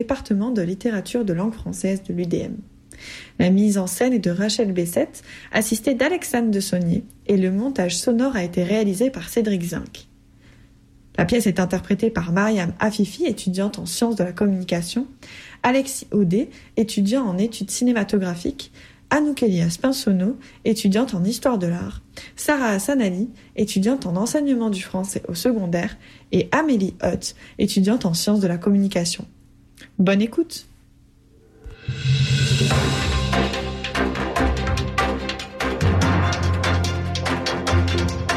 département de littérature de langue française de l'UDM. La mise en scène est de Rachel Bessette, assistée d'Alexandre de Saunier, et le montage sonore a été réalisé par Cédric Zinc. La pièce est interprétée par Mariam Afifi, étudiante en sciences de la communication, Alexis Audet, étudiant en études cinématographiques, Anouk Elias Pinsonneau, étudiante en histoire de l'art, Sarah Hassanali, étudiante en enseignement du français au secondaire, et Amélie Hutt, étudiante en sciences de la communication. Bonne écoute!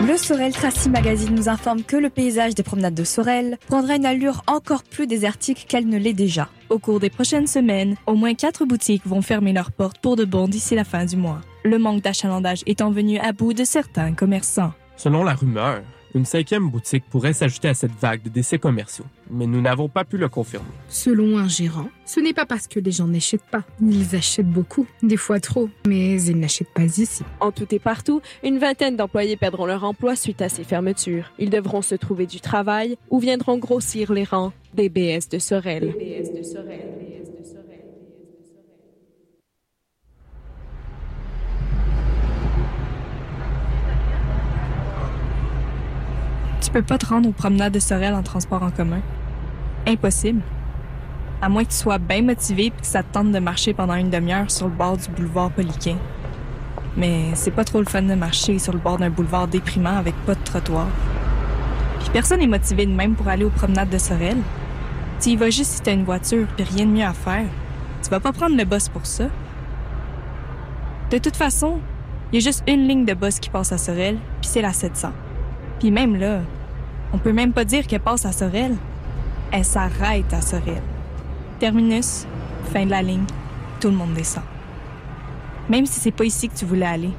Le Sorel Tracy Magazine nous informe que le paysage des promenades de Sorel prendra une allure encore plus désertique qu'elle ne l'est déjà. Au cours des prochaines semaines, au moins quatre boutiques vont fermer leurs portes pour de bon d'ici la fin du mois. Le manque d'achalandage étant venu à bout de certains commerçants. Selon la rumeur, une cinquième boutique pourrait s'ajouter à cette vague de décès commerciaux, mais nous n'avons pas pu le confirmer. Selon un gérant, ce n'est pas parce que les gens n'achètent pas. Ils achètent beaucoup, des fois trop, mais ils n'achètent pas ici. En tout et partout, une vingtaine d'employés perdront leur emploi suite à ces fermetures. Ils devront se trouver du travail ou viendront grossir les rangs des BS de Sorel. Tu peux pas te rendre aux promenades de Sorel en transport en commun. Impossible. À moins que tu sois bien motivé et que ça te tente de marcher pendant une demi-heure sur le bord du boulevard Poliquin. Mais c'est pas trop le fun de marcher sur le bord d'un boulevard déprimant avec pas de trottoir. Puis personne n'est motivé de même pour aller aux promenades de Sorel. Tu y vas juste si t'as une voiture puis rien de mieux à faire. Tu vas pas prendre le bus pour ça. De toute façon, il y a juste une ligne de bus qui passe à Sorel, puis c'est la 700. Puis même là, on peut même pas dire qu'elle passe à Sorel. Elle s'arrête à Sorel. Terminus, fin de la ligne, tout le monde descend. Même si c'est pas ici que tu voulais aller.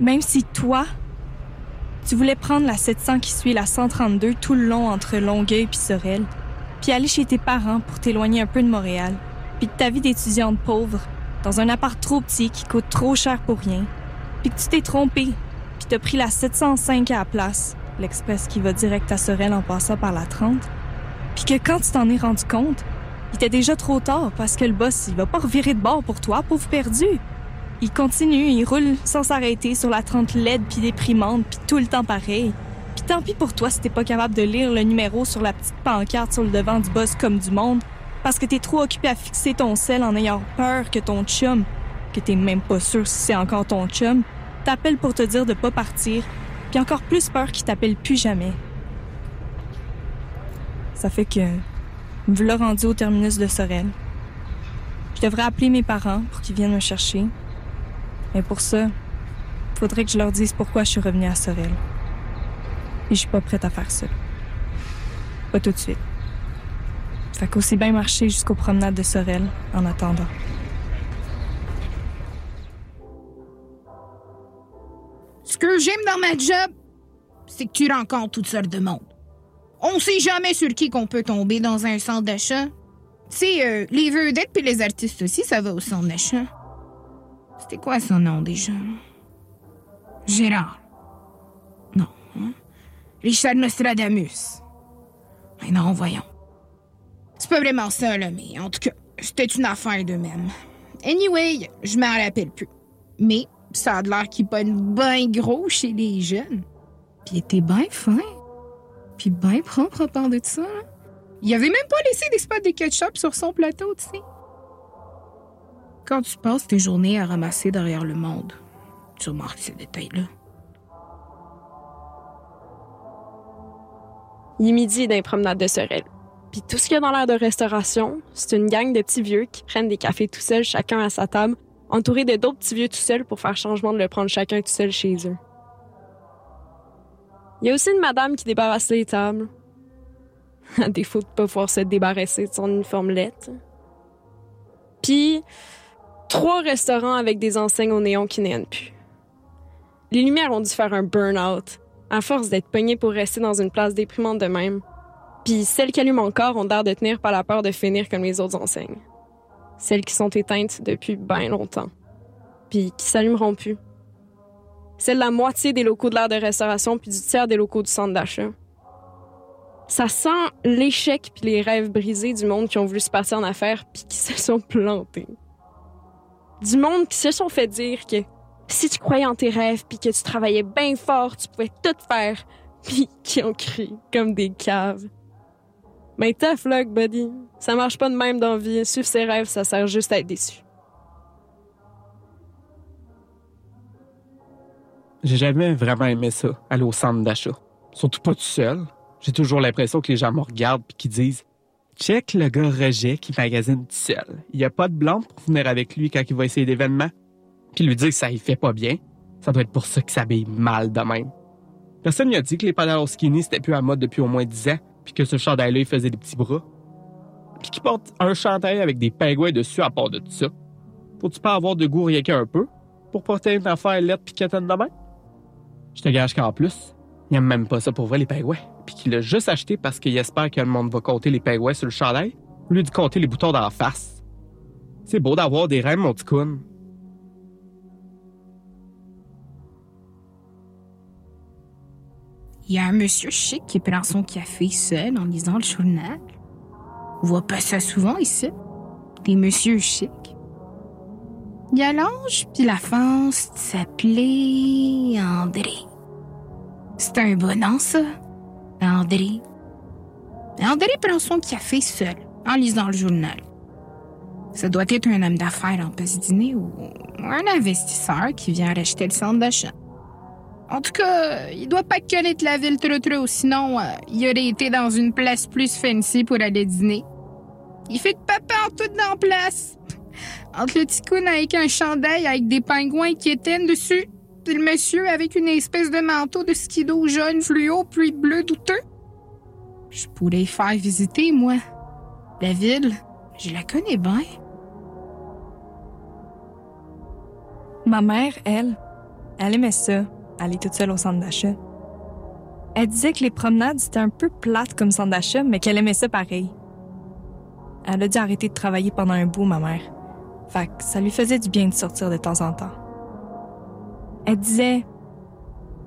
Même si toi, tu voulais prendre la 700 qui suit la 132 tout le long entre Longueuil puis Sorel, puis aller chez tes parents pour t'éloigner un peu de Montréal, puis de ta vie d'étudiante pauvre, dans un appart trop petit qui coûte trop cher pour rien, puis que tu t'es trompé, puis t'as pris la 705 à la place, l'express qui va direct à Sorel en passant par la 30, puis que quand tu t'en es rendu compte, il était déjà trop tard parce que le boss, il va pas revirer de bord pour toi, pauvre perdu. Il continue, il roule sans s'arrêter sur la 30 laide puis déprimante puis tout le temps pareil. Puis tant pis pour toi si t'es pas capable de lire le numéro sur la petite pancarte sur le devant du boss comme du monde parce que t'es trop occupé à fixer ton sel en ayant peur que ton chum, que t'es même pas sûr si c'est encore ton chum, t'appelle pour te dire de pas partir, puis encore plus peur qu'il t'appelle plus jamais. Ça fait que me voilà rendu au terminus de Sorel. Je devrais appeler mes parents pour qu'ils viennent me chercher. Mais pour ça, faudrait que je leur dise pourquoi je suis revenue à Sorel. Et je suis pas prête à faire ça. Pas tout de suite. Fait qu'aussi bien marcher jusqu'aux promenades de Sorel en attendant. Ce que j'aime dans ma job, c'est que tu rencontres toutes sortes de monde. On sait jamais sur qui qu'on peut tomber dans un centre d'achat. Sais, euh, les vedettes puis les artistes aussi, ça va au centre d'achat. C'était quoi son nom déjà? Gérard. Non. hein? Richard Nostradamus. Mais non, voyons. C'est pas vraiment ça, là, mais en tout cas, c'était une affaire d'eux-mêmes. Anyway, je m'en rappelle plus. Mais ça a l'air qu'il pogne bien gros chez les jeunes. Puis il était bien fin. Puis bien propre à part de ça. Il avait même pas laissé des spots de ketchup sur son plateau, tu sais. Quand tu passes tes journées à ramasser derrière le monde, tu remarques ces détails-là. Il est midi dans les promenades de Sorel. Puis tout ce qu'il y a dans l'air de restauration, c'est une gang de petits vieux qui prennent des cafés tout seuls, chacun à sa table, entourés de d'autres petits vieux tout seuls pour faire changement de le prendre chacun tout seul chez eux. Il y a aussi une madame qui débarrasse les tables. À défaut de pas pouvoir se débarrasser de son uniforme lettre. Puis, trois restaurants avec des enseignes au néon qui n'aiment plus. Les lumières ont dû faire un burn-out, à force d'être pognées pour rester dans une place déprimante de même. Puis celles qui allument encore ont l'air de tenir par la peur de finir comme les autres enseignes. Celles qui sont éteintes depuis bien longtemps. Puis qui s'allumeront plus. De la moitié des locaux de l'aire de restauration puis du tiers des locaux du centre d'achat. Ça sent l'échec puis les rêves brisés du monde qui ont voulu se passer en affaires puis qui se sont plantés. Du monde qui se sont fait dire que si tu croyais en tes rêves puis que tu travaillais bien fort, tu pouvais tout faire puis qui ont crié comme des caves. Mais tough luck, buddy. Ça marche pas de même dans vie. Suivre ses rêves, ça sert juste à être déçu. J'ai jamais vraiment aimé ça, aller au centre d'achat. Surtout pas tout seul. J'ai toujours l'impression que les gens me regardent puis qu'ils disent Check le gars rejet qui magasine tout seul. Il y a pas de blanc pour venir avec lui quand il va essayer d'événements. Puis lui dire que ça y fait pas bien. Ça doit être pour ça qu'il s'habille mal de même. Personne lui a dit que les pantalons skinny c'était plus à mode depuis au moins 10 ans, puis que ce chandail-là il faisait des petits bras. Puis qu'il porte un chandail avec des pingouins dessus à part de tout ça. Faut-tu pas avoir de goût rien qu'un peu pour porter une affaire lettre pis de même? Je te gage qu'en plus, il aime même pas ça pour vrai, les pingouins. Puis qu'il l'a juste acheté parce qu'il espère que le monde va compter les pingouins sur le chandail, au lieu de compter les boutons d'en face. C'est beau d'avoir des rêves, mon petit Il y a un monsieur chic qui prend son café seul en lisant le journal. On voit pas ça souvent ici. Des messieurs chics. Il y a l'ange puis la France s'appelait André. C'est un bon nom, ça. André. André prend son café seul en lisant le journal. Ça doit être un homme d'affaires en passe dîner ou un investisseur qui vient racheter le centre d'achat. En tout cas, il doit pas connaître la ville trop trop, sinon euh, il aurait été dans une place plus fancy pour aller dîner. Il fait de papa en tout dans la place. Entre le ticoun avec un chandail avec des pingouins qui éteignent dessus, puis le monsieur avec une espèce de manteau de skido jaune fluo puis bleu douteux. Je pourrais y faire visiter, moi. La ville, je la connais bien. Ma mère, elle, elle aimait ça, aller toute seule au centre d'achat. Elle disait que les promenades, c'était un peu plate comme centre d'achat, mais qu'elle aimait ça pareil. Elle a dû arrêter de travailler pendant un bout, ma mère. Fait que ça lui faisait du bien de sortir de temps en temps. Elle disait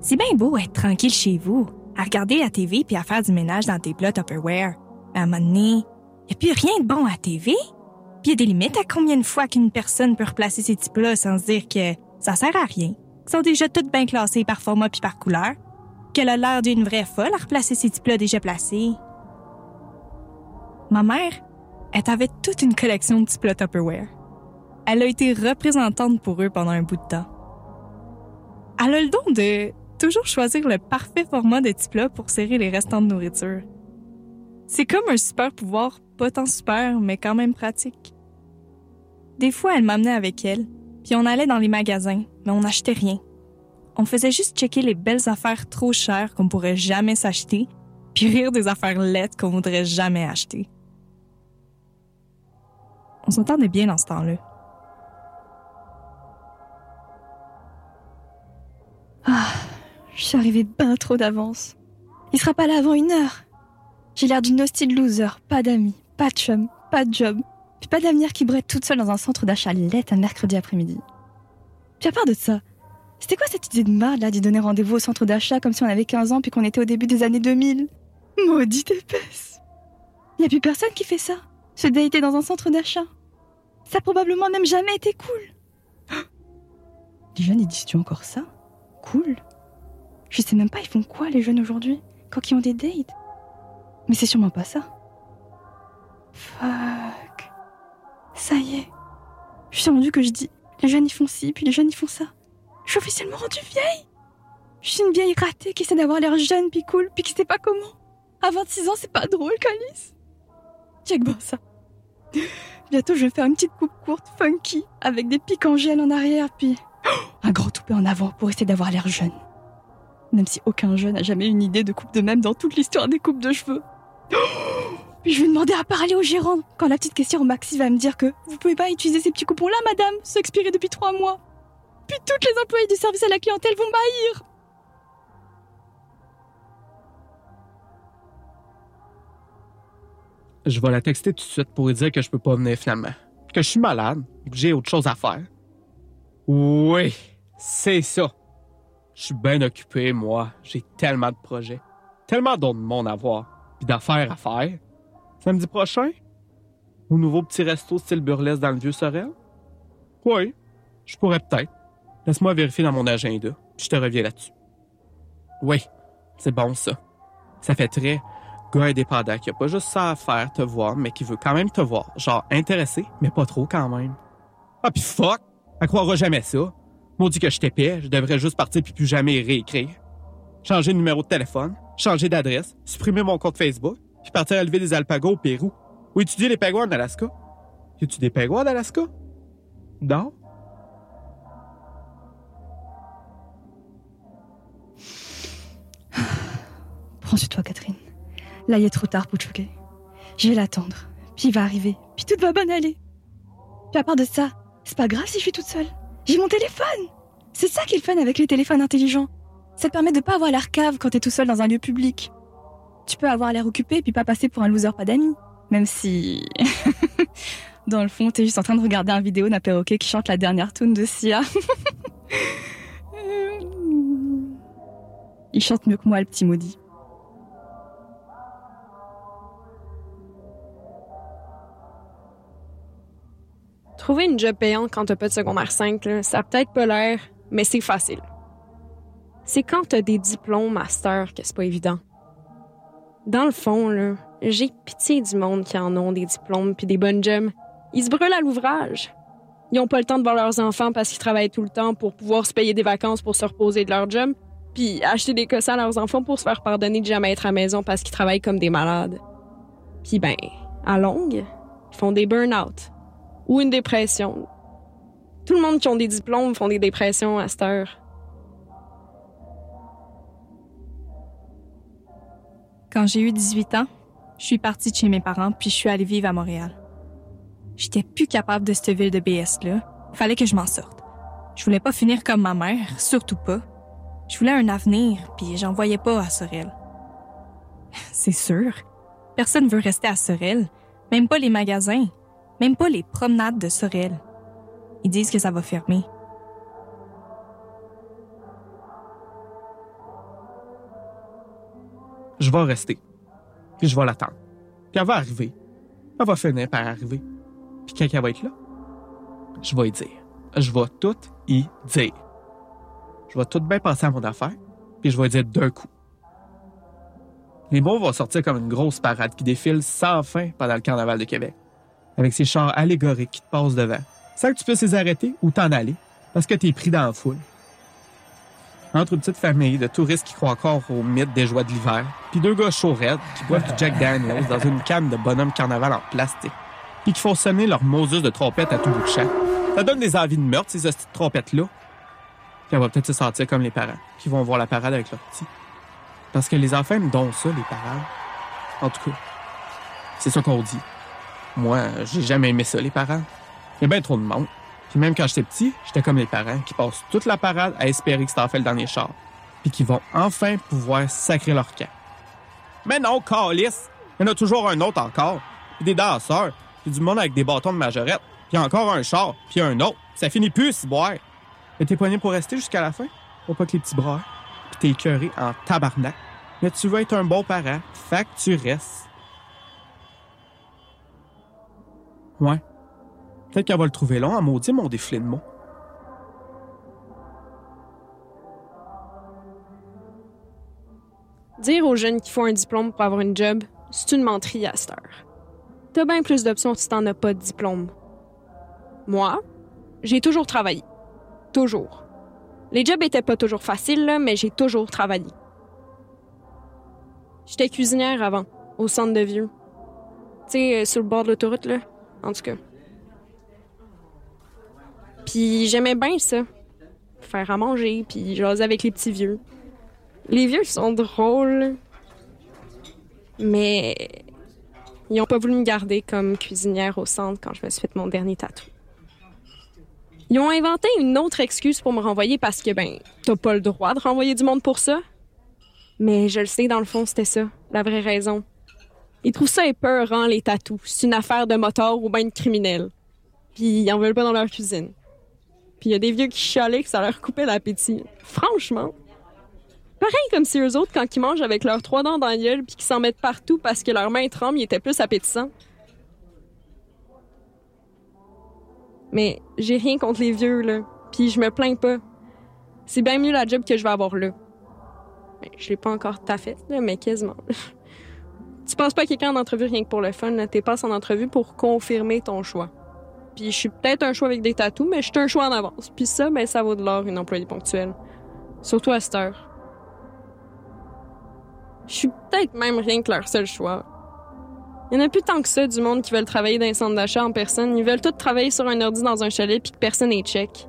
C'est bien beau être tranquille chez vous, à regarder la TV puis à faire du ménage dans tes plats Tupperware. Mais à un moment donné, y a plus rien de bon à la TV. Puis y a des limites à combien de fois qu'une personne peut replacer ses petits plats sans se dire que ça sert à rien, sont déjà toutes bien classés par format puis par couleur, qu'elle a l'air d'une vraie folle à replacer ses plats déjà placés. Ma mère, elle avait toute une collection de petits plats Tupperware. Elle a été représentante pour eux pendant un bout de temps. Elle a le don de toujours choisir le parfait format de petits plats pour serrer les restants de nourriture. C'est comme un super pouvoir, pas tant super, mais quand même pratique. Des fois, elle m'amenait avec elle, puis on allait dans les magasins, on n'achetait rien. On faisait juste checker les belles affaires trop chères qu'on pourrait jamais s'acheter, puis rire des affaires laides qu'on voudrait jamais acheter. On s'entendait bien dans ce temps-là. Ah, je suis arrivée bien trop d'avance. Il sera pas là avant une heure. J'ai l'air d'une hostile loser, pas d'amis, pas de chum, pas de job, puis pas d'avenir qui brette toute seule dans un centre d'achat laite un mercredi après-midi. Puis à part de ça, c'était quoi cette idée de marde là d'y donner rendez-vous au centre d'achat comme si on avait 15 ans puis qu'on était au début des années 2000 Maudite épaisse Y a plus personne qui fait ça, se dater dans un centre d'achat. Ça a probablement même jamais été cool. Les jeunes, ils disent-tu encore ça? Cool? Je sais même pas, ils font quoi les jeunes aujourd'hui? Quand ils ont des dates? Mais c'est sûrement pas ça. Fuck. Ça y est. Je suis rendu que je dis, les jeunes ils font ci, puis les jeunes ils font ça. Je suis officiellement rendue vieille. Je suis une vieille ratée qui essaie d'avoir l'air jeune puis cool, puis qui sait pas comment. À 26 ans, c'est pas drôle, Calice. Check bon ça. Bientôt, je vais faire une petite coupe courte, funky, avec des pics en gel en arrière, puis un grand toupet en avant pour essayer d'avoir l'air jeune. Même si aucun jeune n'a jamais une idée de coupe de même dans toute l'histoire des coupes de cheveux. Je vais demander à parler au gérant quand la petite caissière au maxi va me dire que vous pouvez pas utiliser ces petits coupons-là, madame, c'est expiré depuis trois mois. Puis toutes les employées du service à la clientèle vont m'haïr. Je vais la texter tout de suite pour lui dire que je peux pas venir finalement. Que je suis malade, que j'ai autre chose à faire. Oui, c'est ça. Je suis bien occupé, moi. J'ai tellement de projets. Tellement d'autres monde à voir. puis d'affaires à faire. Samedi prochain? Au nouveau petit resto style burlesque dans le vieux Sorel? Oui, je pourrais peut-être. Laisse-moi vérifier dans mon agenda, puis je te reviens là-dessus. Oui, c'est bon ça. Ça fait très gars indépendant qui a pas juste ça à faire, te voir, mais qui veut quand même te voir. Genre intéressé, mais pas trop quand même. Ah pis fuck! Elle croira jamais ça. Maudit que je t'épais, je devrais juste partir puis plus jamais réécrire. Changer de numéro de téléphone, changer d'adresse, supprimer mon compte Facebook, puis partir élever des alpagos au Pérou. Ou étudier les pingouins en Alaska. Y a-tu des pingouins en Alaska? Non? Prends sur toi, Catherine. Là, il est trop tard pour choquer. Je vais l'attendre. Puis il va arriver. Puis tout va bien aller. Puis à part de ça, c'est pas grave si je suis toute seule. J'ai mon téléphone. C'est ça qui est fun avec les téléphones intelligents. Ça te permet de pas avoir l'air cave quand t'es tout seul dans un lieu public. Tu peux avoir l'air occupé puis pas passer pour un loser pas d'amis. Même si... dans le fond, t'es juste en train de regarder un vidéo d'un perroquet qui chante la dernière tune de Sia. Il chante mieux que moi, le petit maudit. Trouver une job payante quand t'as pas de secondaire 5, là, ça a peut-être pas l'air, mais c'est facile. C'est quand t'as des diplômes master que c'est pas évident. Dans le fond, là, j'ai pitié du monde qui en ont des diplômes puis des bonnes jobs. Ils se brûlent à l'ouvrage. Ils ont pas le temps de voir leurs enfants parce qu'ils travaillent tout le temps pour pouvoir se payer des vacances pour se reposer de leur job, puis acheter des cossins à leurs enfants pour se faire pardonner de jamais être à la maison parce qu'ils travaillent comme des malades. Puis ben, à longue, ils font des burn-out ou une dépression. Tout le monde qui ont des diplômes font des dépressions à cette heure. Quand j'ai eu 18 ans, je suis partie de chez mes parents puis je suis allée vivre à Montréal. J'étais plus capable de cette ville de BS-là. Fallait que je m'en sorte. Je voulais pas finir comme ma mère, surtout pas. Je voulais un avenir, puis j'en voyais pas à Sorel. C'est sûr. Personne veut rester à Sorel. Même pas les magasins. Même pas les promenades de Sorel. Ils disent que ça va fermer. Je vais rester. Puis je vais l'attendre. Puis elle va arriver. Elle va finir par arriver. Puis quand elle va être là, je vais y dire. Je vais tout y dire. Je vais tout bien passer à mon affaire, puis je vais y dire d'un coup. Les mots vont sortir comme une grosse parade qui défile sans fin pendant le carnaval de Québec, avec ces chars allégoriques qui te passent devant, sans que tu puisses les arrêter ou t'en aller, parce que t'es pris dans la foule. Entre une petite famille de touristes qui croient encore au mythe des joies de l'hiver, puis deux gars chauds raides qui boivent du Jack Daniels dans une canne de bonhomme carnaval en plastique, puis qui font sonner leur Moses de trompette à tout bout de champ. Ça donne des envies de meurtre, ces hosties de trompettes-là. Puis elle va peut-être se sentir comme les parents, qui vont voir la parade avec leurs petits. Parce que les enfants aiment donc ça, les parades. En tout cas, c'est ça qu'on dit. Moi, j'ai jamais aimé ça, les parents. Il y a bien trop de monde. Puis même quand j'étais petit, j'étais comme les parents qui passent toute la parade à espérer que c'est fait le dernier char. Puis qui vont enfin pouvoir sacrer leur camp. Mais non, calice! Il y en a toujours un autre encore. Puis des danseurs. Puis du monde avec des bâtons de majorette. Puis encore un char. Puis un autre. Ça finit plus, si boire. Mais t'es poigné pour rester jusqu'à la fin? Pour pas que les petits bras. Puis t'es écœuré en tabarnak. Mais tu veux être un bon parent. Fait tu restes. Ouais. Peut-être qu'elle va le trouver long à maudit mon défilé de mots. Dire aux jeunes qu'il faut un diplôme pour avoir une job, c'est une menterie à cette heure. T'as bien plus d'options si t'en as pas de diplôme. Moi, j'ai toujours travaillé. Toujours. Les jobs étaient pas toujours faciles, là, mais j'ai toujours travaillé. J'étais cuisinière avant, au centre de vieux. Tu sais, euh, sur le bord de l'autoroute, là. En tout cas. Puis j'aimais bien ça. Faire à manger, puis jaser avec les petits vieux. Les vieux sont drôles. Mais ils ont pas voulu me garder comme cuisinière au centre quand je me suis fait mon dernier tatou. Ils ont inventé une autre excuse pour me renvoyer parce que, ben, t'as pas le droit de renvoyer du monde pour ça. Mais je le sais, dans le fond, c'était ça, la vraie raison. Ils trouvent ça épeurant, les tatous. C'est une affaire de moteur ou ben de criminel. Puis ils en veulent pas dans leur cuisine. Puis il y a des vieux qui chialaient que ça leur coupait l'appétit. Franchement. Pareil comme si eux autres, quand ils mangent avec leurs trois dents dans la gueule puis qu'ils s'en mettent partout parce que leurs mains tremblent, ils étaient plus appétissants. Mais j'ai rien contre les vieux, là. Puis je me plains pas. C'est bien mieux la job que je vais avoir là. Ben, je l'ai pas encore ta là, mais quasiment. tu penses pas quelqu'un en entrevue rien que pour le fun, là. T'es pas en entrevue pour confirmer ton choix. Puis je suis peut-être un choix avec des tatous, mais je suis un choix en avance. Puis ça, ben ça vaut de l'or, une employée ponctuelle. Surtout à cette heure. Je suis peut-être même rien que leur seul choix. Il y en a plus tant que ça du monde qui veulent travailler dans un centre d'achat en personne. Ils veulent tous travailler sur un ordi dans un chalet puis que personne n'est check.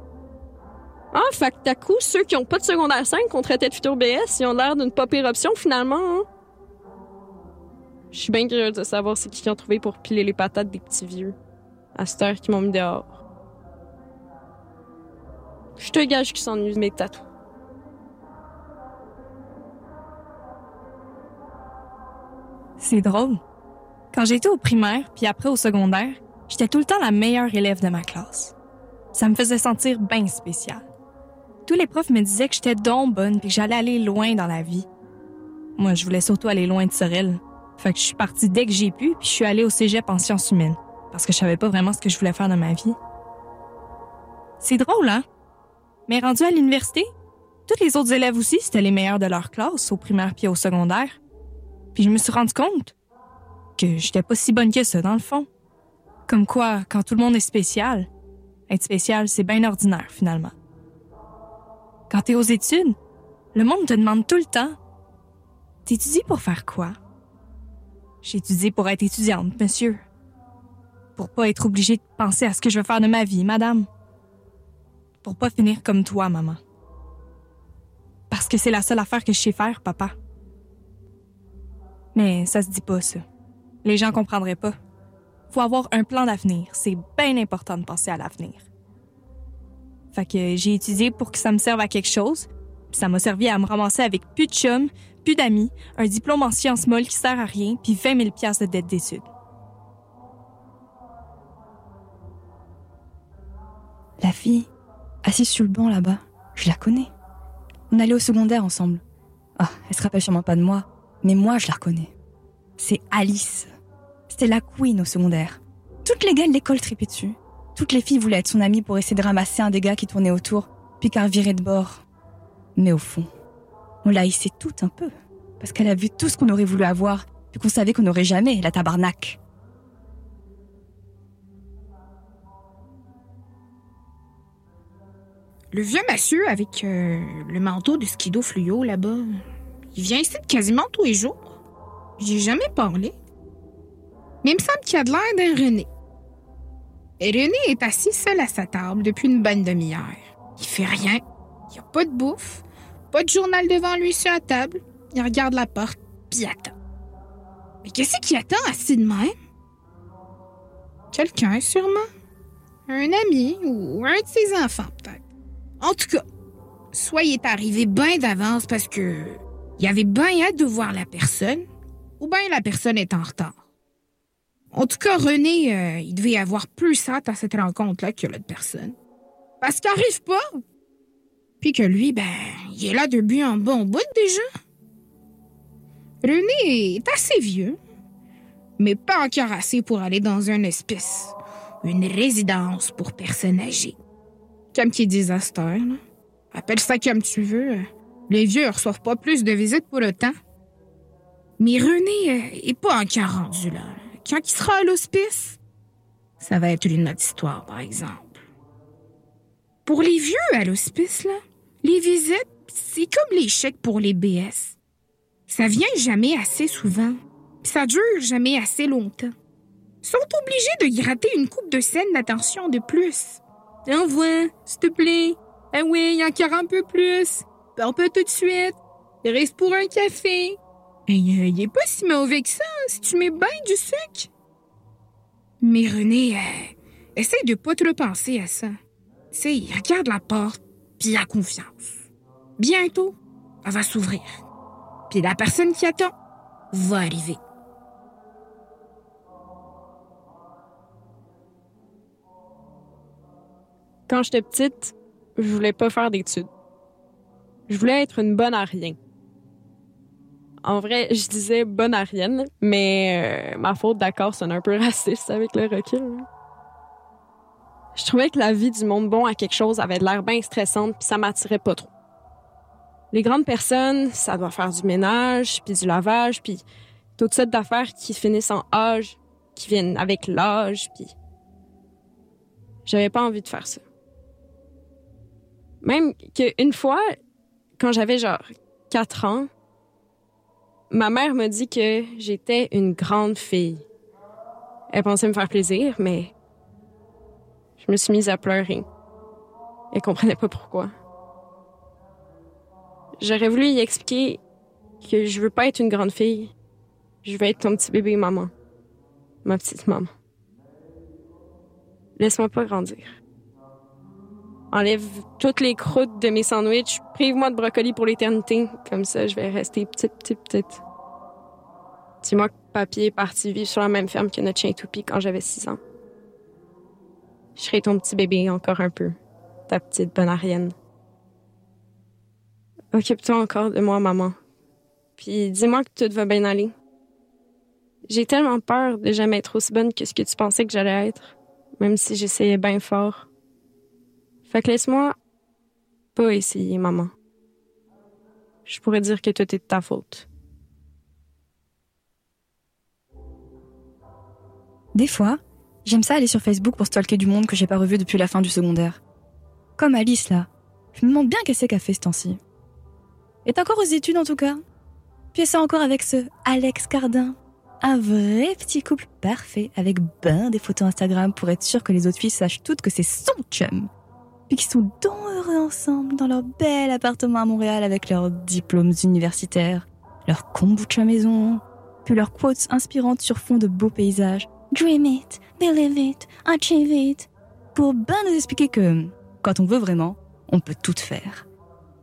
Ah, fait que coup, ceux qui ont pas de secondaire 5 qu'on traitait de futur BS, ils ont l'air d'une pas pire option finalement, hein? Je suis bien curieuse de savoir c'est qui ont trouvé pour piler les patates des petits vieux. À cette heure qui m'ont mis dehors. Je te gage qu'ils s'ennuient de mes tatous. C'est drôle. Quand j'étais au primaire, puis après au secondaire, j'étais tout le temps la meilleure élève de ma classe. Ça me faisait sentir bien spécial. Tous les profs me disaient que j'étais donc bonne puis que j'allais aller loin dans la vie. Moi, je voulais surtout aller loin de Sorel. Fait que je suis partie dès que j'ai pu, puis je suis allée au cégep en sciences humaines, parce que je savais pas vraiment ce que je voulais faire dans ma vie. C'est drôle, hein? Mais rendu à l'université, tous les autres élèves aussi, c'était les meilleurs de leur classe, au primaire puis au secondaire. Puis je me suis rendu compte que j'étais pas si bonne que ça, dans le fond. Comme quoi, quand tout le monde est spécial, être spécial, c'est bien ordinaire, finalement. Quand t'es aux études, le monde te demande tout le temps T'étudies pour faire quoi? J'étudie pour être étudiante, monsieur. Pour pas être obligée de penser à ce que je veux faire de ma vie, madame. Pour pas finir comme toi, maman. Parce que c'est la seule affaire que je sais faire, papa. Mais ça se dit pas, ça. Les gens comprendraient pas. Faut avoir un plan d'avenir. C'est bien important de penser à l'avenir. Fait que j'ai étudié pour que ça me serve à quelque chose. Puis ça m'a servi à me ramasser avec plus de chums, plus d'amis, un diplôme en sciences molles qui sert à rien, puis 20 000 de dette d'études. La fille, assise sur le banc là-bas, je la connais. On allait au secondaire ensemble. Ah, elle se rappelle sûrement pas de moi, mais moi, je la reconnais. C'est Alice. C'était la queen au secondaire. Toutes les gars de l'école tripaient dessus. Toutes les filles voulaient être son amie pour essayer de ramasser un des gars qui tournait autour, puis qu'un virait de bord. Mais au fond, on la haïssait toute un peu. Parce qu'elle a vu tout ce qu'on aurait voulu avoir, puis qu'on savait qu'on n'aurait jamais, la tabarnak. Le vieux monsieur avec euh, le manteau de skido fluo là-bas, il vient ici quasiment tous les jours. J'ai jamais parlé. Mais il me semble qu'il a de l'air d'un René. Et René est assis seul à sa table depuis une bonne demi-heure. Il fait rien. Il n'y a pas de bouffe. Pas de journal devant lui sur la table. Il regarde la porte, puis attend. Mais qu'est-ce qu'il attend assis de même? Quelqu'un, sûrement. Un ami ou un de ses enfants, peut-être. En tout cas, soit il arrivé bien d'avance parce que il avait bien hâte de voir la personne, ou bien la personne est en retard. En tout cas, René, euh, il devait avoir plus hâte à cette rencontre-là que l'autre personne. Parce qu'il arrive pas. Puis que lui, ben, il est là depuis un bon bout déjà. René est assez vieux, mais pas encore assez pour aller dans un espèce, une résidence pour personnes âgées. Comme qui disent à Appelle ça comme tu veux. Les vieux ne reçoivent pas plus de visites pour le temps. Mais René euh, est pas encore rendu là. Quand il sera à l'hospice, ça va être une autre histoire, par exemple. Pour les vieux à l'hospice, là, les visites, c'est comme les chèques pour les BS. Ça vient jamais assez souvent, ça dure jamais assez longtemps. Sont obligés de gratter une coupe de scènes d'attention de plus. Envoie, s'il te plaît. Ah oui, encore un peu plus. Un peu tout de suite. Il reste pour un café. Il est pas si mauvais que ça, hein, si tu mets bien du sucre. Mais René, euh, essaye de pas trop penser à ça. Tu regarde la porte, puis la confiance. Bientôt, elle va s'ouvrir. Puis la personne qui attend va arriver. Quand j'étais petite, je voulais pas faire d'études. Je voulais être une bonne à. En vrai, je disais bonne arienne, mais euh, ma faute, d'accord, sonne un peu raciste avec le recul. Je trouvais que la vie du monde bon à quelque chose avait l'air bien stressante, puis ça m'attirait pas trop. Les grandes personnes, ça doit faire du ménage, puis du lavage, puis toutes sortes d'affaires qui finissent en âge, qui viennent avec l'âge, puis j'avais pas envie de faire ça. Même qu'une fois, quand j'avais genre 4 ans, ma mère m'a dit que j'étais une grande fille. Elle pensait me faire plaisir, mais je me suis mise à pleurer. Elle comprenait pas pourquoi. J'aurais voulu y expliquer que je veux pas être une grande fille. Je veux être ton petit bébé maman. Ma petite maman. Laisse-moi pas grandir. Enlève toutes les croûtes de mes sandwichs. Prive-moi de brocoli pour l'éternité. Comme ça, je vais rester petite, petite, petite. Dis-moi que Papier est parti vivre sur la même ferme que notre chien Toupie quand j'avais six ans. Je serai ton petit bébé encore un peu. Ta petite bonarienne. Occupe-toi encore de moi, maman. Puis dis-moi que tout va bien aller. J'ai tellement peur de jamais être aussi bonne que ce que tu pensais que j'allais être, même si j'essayais bien fort. Fait que laisse-moi pas essayer, maman. Je pourrais dire que tout est de ta faute. Des fois, j'aime ça aller sur Facebook pour stalker du monde que j'ai pas revu depuis la fin du secondaire. Comme Alice, là. Je me demande bien qu'est-ce qu'elle fait ce temps-ci. Est encore aux études, en tout cas. Puis sort encore avec ce Alex Cardin. Un vrai petit couple parfait, avec ben des photos Instagram pour être sûr que les autres filles sachent toutes que c'est son chum. Puis qu'ils sont donc heureux ensemble dans leur bel appartement à Montréal avec leurs diplômes universitaires, leur kombucha maison, puis leurs quotes inspirantes sur fond de beaux paysages. Dream it, believe it, achieve it. Pour ben nous expliquer que, quand on veut vraiment, on peut tout faire.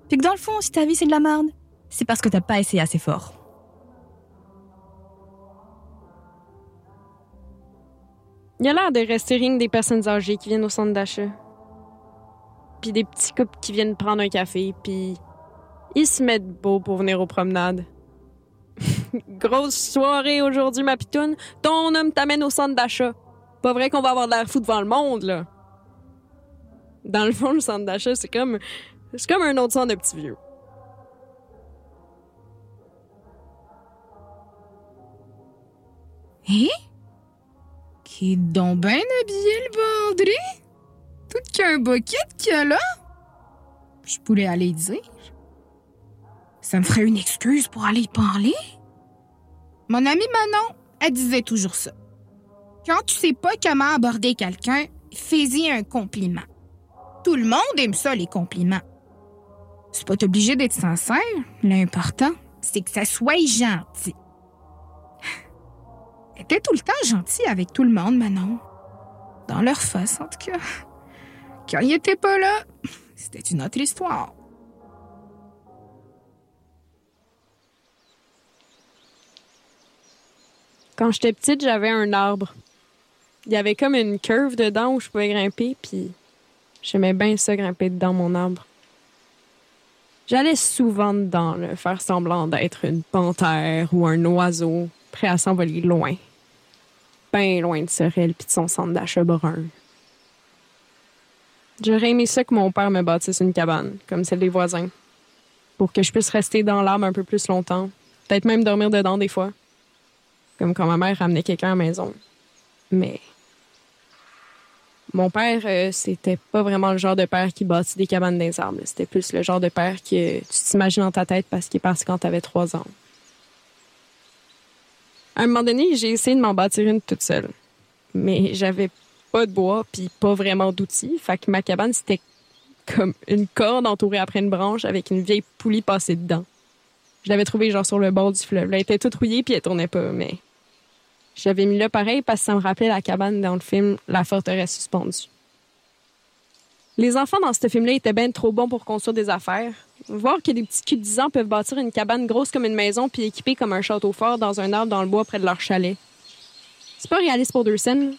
Puis que dans le fond, si ta vie c'est de la merde, c'est parce que t'as pas essayé assez fort. Il y a l'air de rester rien des personnes âgées qui viennent au centre d'achat. Puis des petits couples qui viennent prendre un café, puis ils se mettent beaux pour venir aux promenades. Grosse soirée aujourd'hui, ma pitoune. Ton homme t'amène au centre d'achat. Pas vrai qu'on va avoir de l'air fou devant le monde, là. Dans le fond, le centre d'achat, c'est comme... C'est comme un autre centre de petits vieux. Hein? Qui est donc bien habillé, le bandré? Tout qu'un bucket qu'il y a là? Je pourrais aller dire. Ça me ferait une excuse pour aller parler. Mon amie Manon, elle disait toujours ça. Quand tu sais pas comment aborder quelqu'un, fais-y un compliment. Tout le monde aime ça, les compliments. C'est pas obligé d'être sincère. L'important, c'est que ça soit gentil. Elle était tout le temps gentille avec tout le monde, Manon. Dans leur face, en tout cas. Quand il était pas là, c'était une autre histoire. Quand j'étais petite, j'avais un arbre. Il y avait comme une curve dedans où je pouvais grimper, puis j'aimais bien ça, grimper dedans mon arbre. J'allais souvent dedans, là, faire semblant d'être une panthère ou un oiseau, prêt à s'envoler loin. Bien loin de Sorel puis de son centre d'achat brun. J'aurais aimé ça que mon père me bâtisse une cabane, comme celle des voisins, pour que je puisse rester dans l'arbre un peu plus longtemps, peut-être même dormir dedans des fois, comme quand ma mère ramenait quelqu'un à la maison. Mais mon père, euh, c'était pas vraiment le genre de père qui bâtit des cabanes dans les arbres. C'était plus le genre de père que tu t'imagines dans ta tête parce qu'il est parti quand t'avais trois ans. À un moment donné, j'ai essayé de m'en bâtir une toute seule. Mais j'avais pas de bois puis pas vraiment d'outils. Fait que ma cabane, c'était comme une corde entourée après une branche avec une vieille poulie passée dedans. Je l'avais trouvée genre sur le bord du fleuve. Elle était toute rouillée puis elle tournait pas, mais je l'avais mis là pareil parce que ça me rappelait la cabane dans le film La forteresse suspendue. Les enfants dans ce film-là étaient bien trop bons pour construire des affaires. Voir que des petits culs de 10 ans peuvent bâtir une cabane grosse comme une maison puis équipée comme un château fort dans un arbre dans le bois près de leur chalet. C'est pas réaliste pour deux scènes.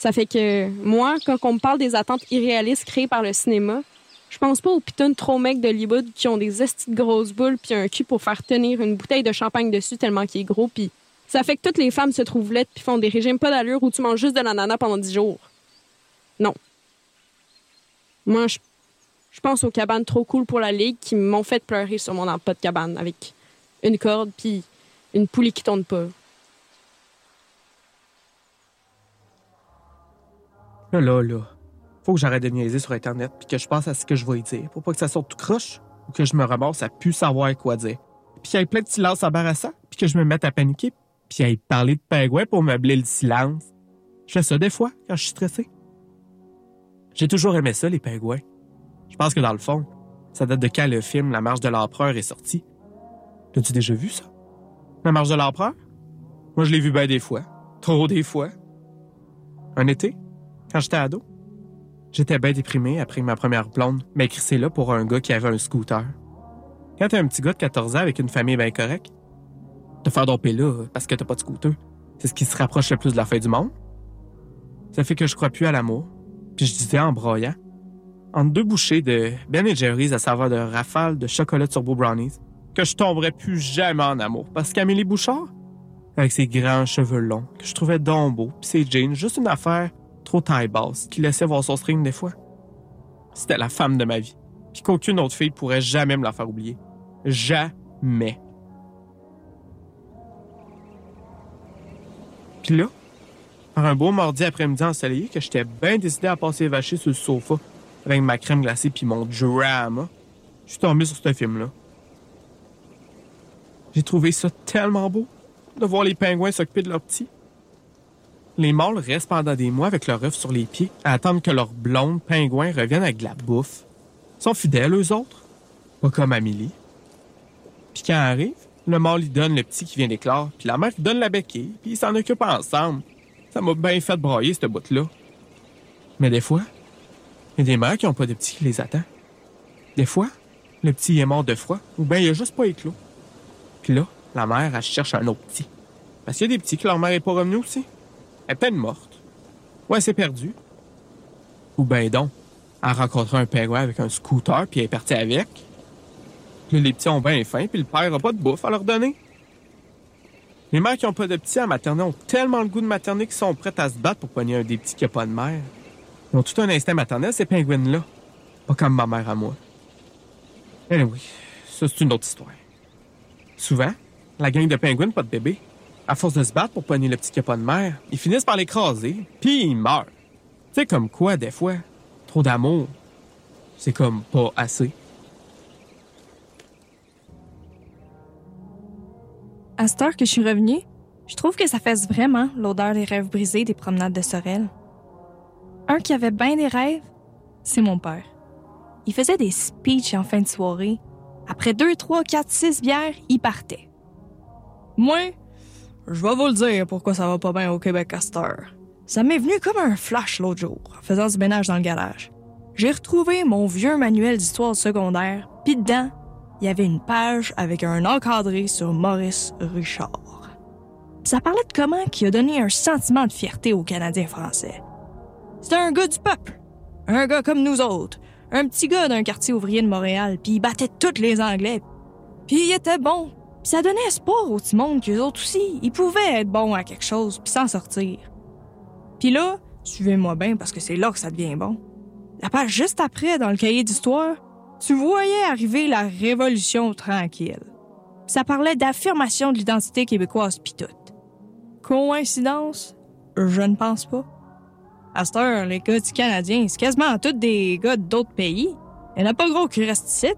Ça fait que moi, quand on me parle des attentes irréalistes créées par le cinéma, Je pense pas aux pitons trop mecs d'Hollywood qui ont des estis de grosses boules puis un cul pour faire tenir une bouteille de champagne dessus tellement qu'il est gros ça fait que toutes les femmes se trouvent laides puis font des régimes pas d'allure où tu manges juste de l'ananas pendant 10 jours. Non. Moi, je, je pense aux cabanes trop cool pour la ligue qui m'ont fait pleurer sur mon emploi de cabane avec une corde puis une poulie qui tourne pas. Là, là, là. Faut que j'arrête de niaiser sur Internet puis que je pense à ce que je vais dire pour pas que ça sorte tout croche ou que je me ramasse à plus savoir quoi dire. Puis qu'il y ait plein de silence embarrassant puis que je me mette à paniquer puis à y parler de pingouins pour meubler le silence. Je fais ça des fois quand je suis stressé. J'ai toujours aimé ça, les pingouins. Je pense que dans le fond, ça date de quand le film La marche de l'empereur est sorti. L'as-tu déjà vu ça? La marche de l'empereur? Moi, je l'ai vu bien des fois. Trop des fois. Un été, quand j'étais ado, j'étais bien déprimé après ma première blonde m'a écrit là pour un gars qui avait un scooter. Quand t'es un petit gars de 14 ans avec une famille bien correcte, te faire domper là parce que t'as pas de scooter, c'est ce qui se rapproche le plus de la fin du monde. Ça fait que je crois plus à l'amour. Puis je disais en broyant, entre deux bouchées de Ben Jerry's à saveur de rafale de chocolat turbo brownies, que je tomberais plus jamais en amour. Parce qu'Amélie Bouchard, avec ses grands cheveux longs, que je trouvais donc beau, puis ses jeans, juste une affaire trop taille basse, qui laissait voir son string des fois. C'était la femme de ma vie. Puis qu'aucune autre fille pourrait jamais me la faire oublier. Jamais. Puis là, par un beau mardi après-midi ensoleillé, que j'étais bien décidé à passer vacher sur le sofa avec ma crème glacée puis mon drama, je suis tombé sur ce film-là. J'ai trouvé ça tellement beau de voir les pingouins s'occuper de leurs petits. Les mâles restent pendant des mois avec leur œuf sur les pieds à attendre que leurs blondes pingouins reviennent avec de la bouffe. Ils sont fidèles, eux autres. Pas comme Amélie. Puis quand arrive, le mâle lui donne le petit qui vient d'éclore, puis la mère lui donne la béquille, puis ils s'en occupent ensemble. Ça m'a bien fait brailler, cette bout-là. Mais des fois, il y a des mères qui n'ont pas de petits qui les attendent. Des fois, le petit est mort de froid, ou bien il a juste pas éclos. Puis là, la mère, elle cherche un autre petit. Parce qu'il y a des petits que leur mère est pas revenue aussi. Elle est peut-être morte. Ou elle s'est perdue. Ou ben donc, elle a rencontré un pingouin avec un scooter, puis elle est partie avec. Les petits ont bien faim, puis le père a pas de bouffe à leur donner. Les mères qui ont pas de petits à materner ont tellement le goût de materner qu'ils sont prêtes à se battre pour pogner un des petits qui a pas de mère. Ils ont tout un instinct maternel, ces pingouines-là. Pas comme ma mère à moi. Eh oui, ça c'est une autre histoire. Souvent, la gang de pingouins pas de bébé, à force de se battre pour pogner le petit pas de mère, ils finissent par l'écraser, puis ils meurent. Sais comme quoi, des fois, trop d'amour, c'est comme pas assez. À cette heure que je suis revenue, je trouve que ça fait vraiment l'odeur des rêves brisés des promenades de Sorel. Un qui avait bien des rêves, c'est mon père. Il faisait des speeches en fin de soirée. Après deux, trois, quatre, six bières, il partait. Moi, je vais vous le dire pourquoi ça va pas bien au Québec à. Ça m'est venu comme un flash l'autre jour, faisant du ménage dans le garage. J'ai retrouvé mon vieux manuel d'histoire secondaire, puis dedans, il y avait une page avec un encadré sur Maurice Richard. Ça parlait de comment il a donné un sentiment de fierté aux Canadiens français. C'était un gars du peuple, un gars comme nous autres, un petit gars d'un quartier ouvrier de Montréal, puis il battait tous les Anglais. Puis il était bon, puis ça donnait espoir au petit monde qu'eux autres aussi, ils pouvaient être bons à quelque chose puis s'en sortir. Puis là, suivez-moi bien parce que c'est là que ça devient bon. La page juste après, dans le cahier d'histoire, tu voyais arriver la Révolution tranquille. Ça parlait d'affirmation de l'identité québécoise pis tout. Coïncidence? Je ne pense pas. À cette heure, les gars du Canadien, c'est quasiment tous des gars d'autres pays. Il n'y en a pas gros qui restent ici.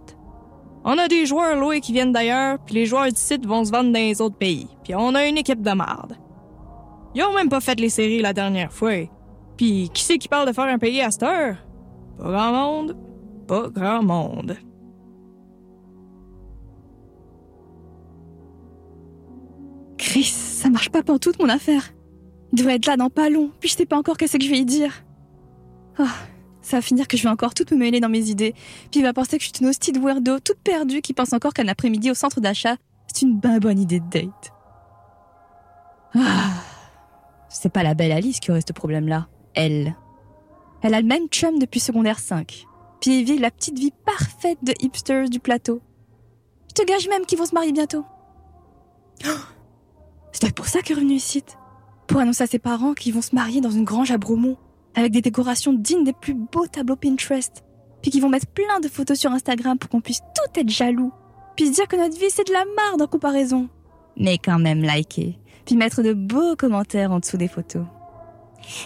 On a des joueurs loués qui viennent d'ailleurs, puis les joueurs d'ici vont se vendre dans les autres pays. Puis on a une équipe de marde. Ils ont même pas fait les séries la dernière fois. Puis qui c'est qui parle de faire un pays à cette heure? Pas grand monde. Pas grand monde. Chris, ça marche pas pour toute mon affaire. Il devrait être là dans pas long, puis je sais pas encore qu'est-ce que je vais y dire. Ah, ça va finir que je vais encore tout me mêler dans mes idées, puis il va penser que je suis une hostie de weirdo toute perdue qui pense encore qu'un après-midi au centre d'achat, c'est une ben bonne idée de date. Ah, c'est pas la belle Alice qui aurait ce problème-là. Elle. Elle a le même chum depuis secondaire 5. puis ils vivent la petite vie parfaite de hipsters du plateau. Je te gage même qu'ils vont se marier bientôt. Oh c'est pour ça qu'il est revenu ici. Pour annoncer à ses parents qu'ils vont se marier dans une grange à Bromont, avec des décorations dignes des plus beaux tableaux Pinterest. Puis qu'ils vont mettre plein de photos sur Instagram pour qu'on puisse tout être jaloux. Puis dire que notre vie c'est de la marde en comparaison. Mais quand même liker. Puis mettre de beaux commentaires en dessous des photos.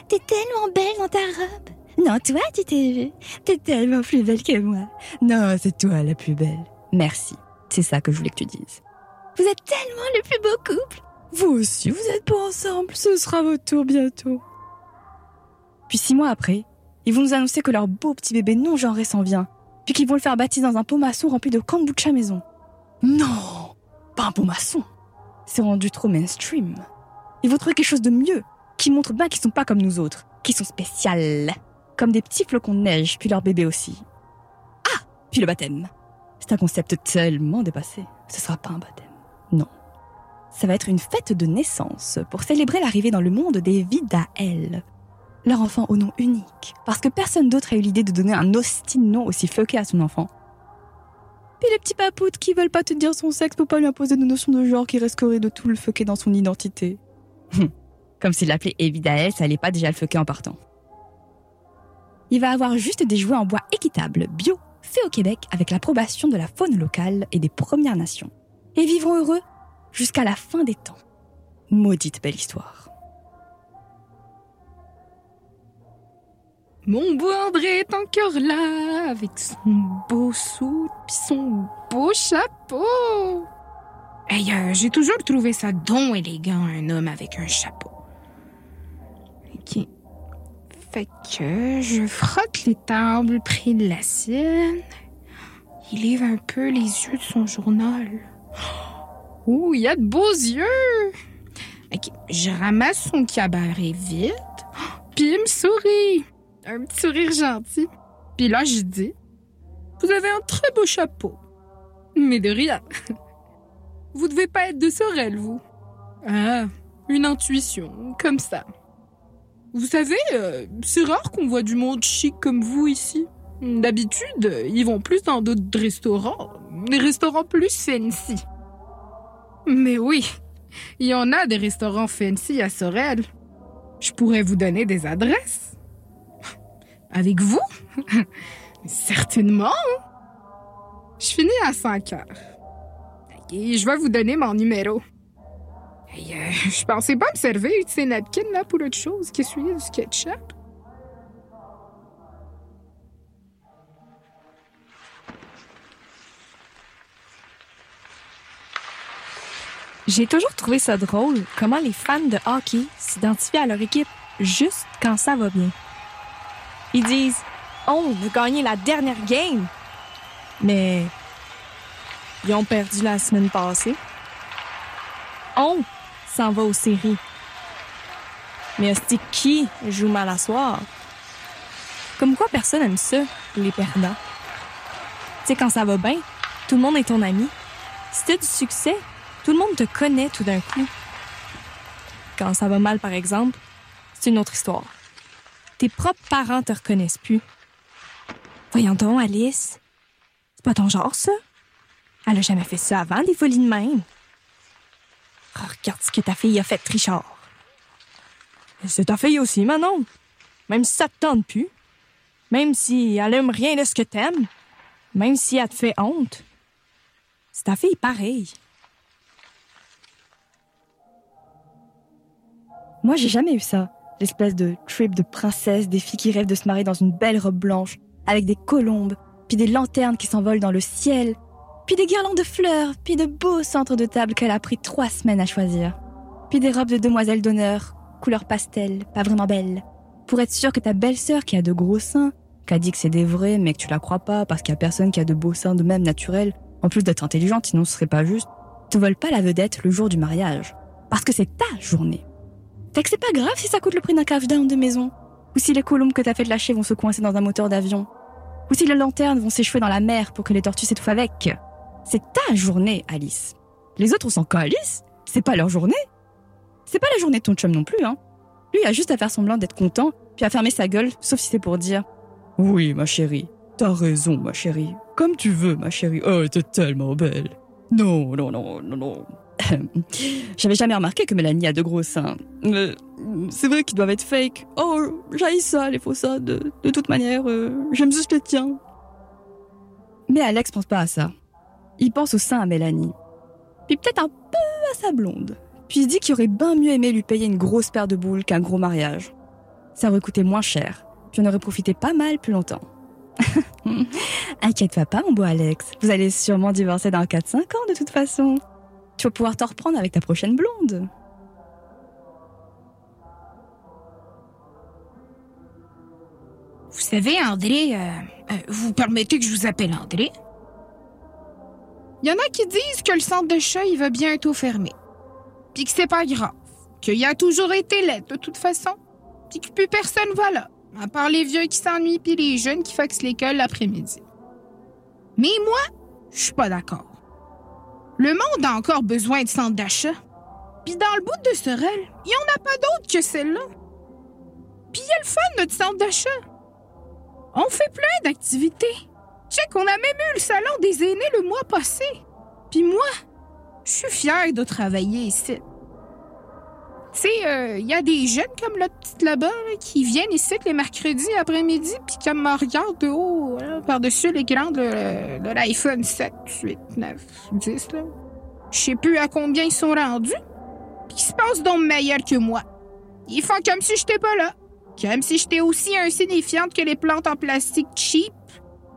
T'es tellement belle dans ta robe. Non, toi, tu t'es vue. T'es tellement plus belle que moi. Non, c'est toi la plus belle. Merci. C'est ça que je voulais que tu dises. Vous êtes tellement le plus beau couple. Vous aussi, vous êtes pas ensemble. Ce sera votre tour bientôt. Puis six mois après, ils vont nous annoncer que leur beau petit bébé non genré s'en vient. Puis qu'ils vont le faire baptiser dans un pot maçon rempli de kombucha maison. Non, pas un pot maçon. C'est rendu trop mainstream. Ils vont trouver quelque chose de mieux, qui montre bien qu'ils sont pas comme nous autres, qui sont spéciales. Comme des petits flocons de neige, puis leur bébé aussi. Ah Puis le baptême. C'est un concept tellement dépassé. Ce sera pas un baptême. Non. Ça va être une fête de naissance pour célébrer l'arrivée dans le monde des Vidael. Leur enfant au nom unique. Parce que personne d'autre a eu l'idée de donner un hostile nom aussi fucké à son enfant. Puis les petits papoutes qui veulent pas te dire son sexe pour pas lui imposer de notions de genre qui risqueraient de tout le fucker dans son identité. Comme s'il l'appelait Evidael, ça allait pas déjà le fucker en partant. Il va avoir juste des jouets en bois équitables, bio, faits au Québec avec l'approbation de la faune locale et des Premières Nations. Et vivront heureux jusqu'à la fin des temps. Maudite belle histoire. Mon beau André est encore là, avec son beau sou puis son beau chapeau. Hey, euh, j'ai toujours trouvé ça don élégant, un homme avec un chapeau. Ok. Fait que je frotte les tables près de la sienne. Il lève un peu les yeux de son journal. Ouh, il a de beaux yeux! Ok, je ramasse son cabaret vite, puis il me sourit. Un petit sourire gentil. Puis là, je dis Vous avez un très beau chapeau. Mais de rien. Vous devez pas être de Sorel, vous. Ah, une intuition, comme ça. Vous savez, euh, c'est rare qu'on voit du monde chic comme vous ici. D'habitude, ils vont plus dans d'autres restaurants, des restaurants plus fancy. Mais oui, il y en a des restaurants fancy à Sorel. Je pourrais vous donner des adresses. Avec vous? Certainement. Je finis à 5 heures. Et je vais vous donner mon numéro. Et euh, je pensais pas me servir de ces napkins là pour autre chose qu'essuyer du ketchup. J'ai toujours trouvé ça drôle comment les fans de hockey s'identifient à leur équipe juste quand ça va bien. Ils disent On a gagné la dernière game. Mais ils ont perdu la semaine passée. On s'en va aux séries. Mais c'est qui joue mal à soir? Comme quoi personne aime ça, les perdants. Tu sais, quand ça va bien, tout le monde est ton ami. Si t'as du succès, tout le monde te connaît tout d'un coup. Quand ça va mal, par exemple, c'est une autre histoire. Tes propres parents te reconnaissent plus. Voyons donc, Alice. C'est pas ton genre, ça? Elle a jamais fait ça avant, des folies de même. Oh, regarde ce que ta fille a fait, Richard. C'est ta fille aussi, Manon. Même si ça te tente plus. Même si elle aime rien de ce que t'aimes. Même si elle te fait honte. C'est ta fille pareil. Moi, j'ai jamais eu ça. L'espèce de trip de princesse, des filles qui rêvent de se marier dans une belle robe blanche, avec des colombes, puis des lanternes qui s'envolent dans le ciel, puis des guirlandes de fleurs, puis de beaux centres de table qu'elle a pris trois semaines à choisir. Puis des robes de demoiselles d'honneur, couleur pastel, pas vraiment belles. Pour être sûr que ta belle-sœur qui a de gros seins, qui a dit que c'est des vrais mais que tu la crois pas parce qu'il y a personne qui a de beaux seins de même naturels, en plus d'être intelligente sinon ce serait pas juste, te vole pas la vedette le jour du mariage. Parce que c'est ta journée. Fait que c'est pas grave si ça coûte le prix d'un cache-down de maison. Ou si les colombes que t'as fait lâcher vont se coincer dans un moteur d'avion. Ou si les lanternes vont s'échouer dans la mer pour que les tortues s'étouffent avec. C'est ta journée, Alice. Les autres, on s'en Alice. C'est pas leur journée. C'est pas la journée de ton chum non plus, hein. Lui, a juste à faire semblant d'être content, puis à fermer sa gueule, sauf si c'est pour dire Oui, ma chérie, T'as raison, ma chérie. Comme tu veux, ma chérie. Oh, t'es tellement belle. Non, non, non, non, non. J'avais jamais remarqué que Mélanie a de gros seins. Mais c'est vrai qu'ils doivent être fake. Oh, j'haïs ça, les faux seins. De, toute manière, euh, j'aime juste les tiens. Mais Alex pense pas à ça. Il pense au sein à Mélanie. Puis peut-être un peu à sa blonde. Puis il dit qu'il aurait bien mieux aimé lui payer une grosse paire de boules qu'un gros mariage. Ça aurait coûté moins cher. Puis on aurait profité pas mal plus longtemps. Inquiète-toi pas, mon beau Alex. Vous allez sûrement divorcer dans 4-5 ans de toute façon. Tu vas pouvoir t'en reprendre avec ta prochaine blonde. Vous savez, André, euh, euh, vous permettez que je vous appelle André? Il y en a qui disent que le centre de chat, il va bientôt fermer. Puis que c'est pas grave. Qu'il a toujours été laid, de toute façon. Puis que plus personne va là. À part les vieux qui s'ennuient puis les jeunes qui faxent l'école l'après-midi. Mais moi, je suis pas d'accord. Le monde a encore besoin de centre d'achat. Puis dans le bout de Sorel, il y en a pas d'autre que celle-là. Puis il y a le fun, notre centre d'achat. On fait plein d'activités. Check, on a même eu le salon des aînés le mois passé. Puis moi, je suis fière de travailler ici. Tu sais, il euh, y a des jeunes comme la petite là-bas là, qui viennent ici les mercredis après-midi puis qui me regardent de haut par-dessus l'écran de, de l'iPhone 7, 8, 9, 10. Là. Je sais plus à combien ils sont rendus. Puis ils se passent donc meilleurs que moi. Ils font comme si j'étais pas là. Comme si j'étais aussi insignifiante que les plantes en plastique cheap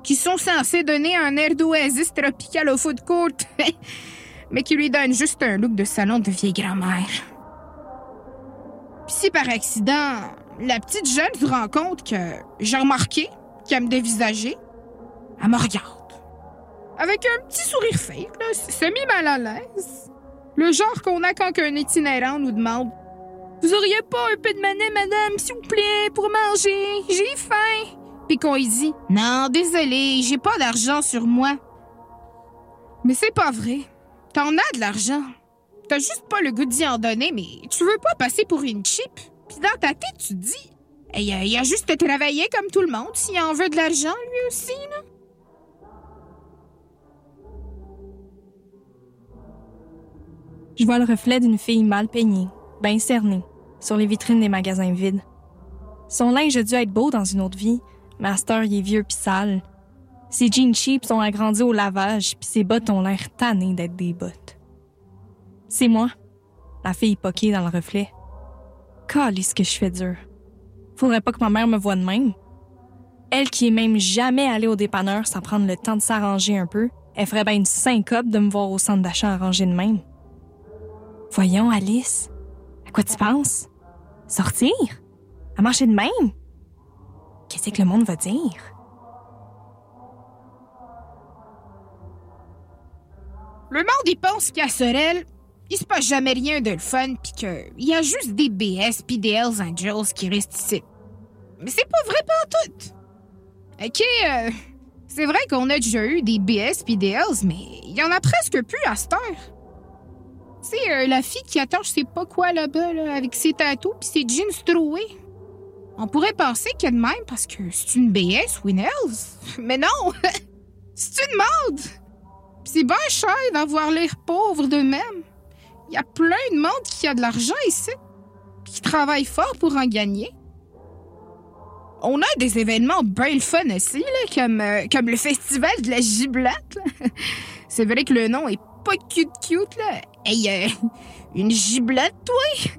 qui sont censées donner un air d'oasis tropical au food court, mais qui lui donnent juste un look de salon de vieille grand-mère. Si par accident, la petite jeune se rend compte que j'ai remarqué qu'elle me dévisageait, elle me regarde. Avec un petit sourire fake, semi-mal à l'aise. Le genre qu'on a quand un itinérant nous demande Vous auriez pas un peu de monnaie, madame, s'il vous plaît, pour manger? J'ai faim. Puis qu'on y dit Non, désolé, j'ai pas d'argent sur moi. Mais c'est pas vrai. T'en as de l'argent. T'as juste pas le goût d'y en donner, mais tu veux pas passer pour une chip. Puis dans ta tête, tu dis, il a, a juste travaillé comme tout le monde s'il en veut de l'argent, lui aussi, là. Je vois le reflet d'une fille mal peignée, bien cernée, sur les vitrines des magasins vides. Son linge a dû être beau dans une autre vie, mais à il est vieux pis sale. Ses jeans cheap sont agrandis au lavage, puis ses bottes ont l'air tannées d'être des bottes. C'est moi, la fille poquée dans le reflet. Calisse que je fais dur. Faudrait pas que ma mère me voie de même. Elle qui est même jamais allée au dépanneur sans prendre le temps de s'arranger un peu, elle ferait bien une syncope de me voir au centre d'achat arrangé de même. Voyons, Alice. À quoi tu penses? Sortir? À marcher de même? Qu'est-ce que le monde va dire? Le monde, il pense qu'à Sorel, il se passe jamais rien de le fun, pis qu'il y a juste des BS pis des Hells Angels qui restent ici. Mais c'est pas vrai pas tout. Ok, euh, c'est vrai qu'on a déjà eu des BS pis des Hells, mais il y en a presque plus à cette heure. Tu sais, euh, la fille qui attend je sais pas quoi là-bas, là, avec ses tatous pis ses jeans troués. On pourrait penser qu'il y a de même parce que c'est une BS ou une Hells. Mais non! c'est une mode! C'est bien cher d'avoir l'air pauvre de même. Il y a plein de monde qui a de l'argent ici, qui travaille fort pour en gagner. On a des événements bien fun aussi, là, comme, euh, comme le festival de la giblette. C'est vrai que le nom est pas cute cute, là. Hey, euh, une giblette, toi?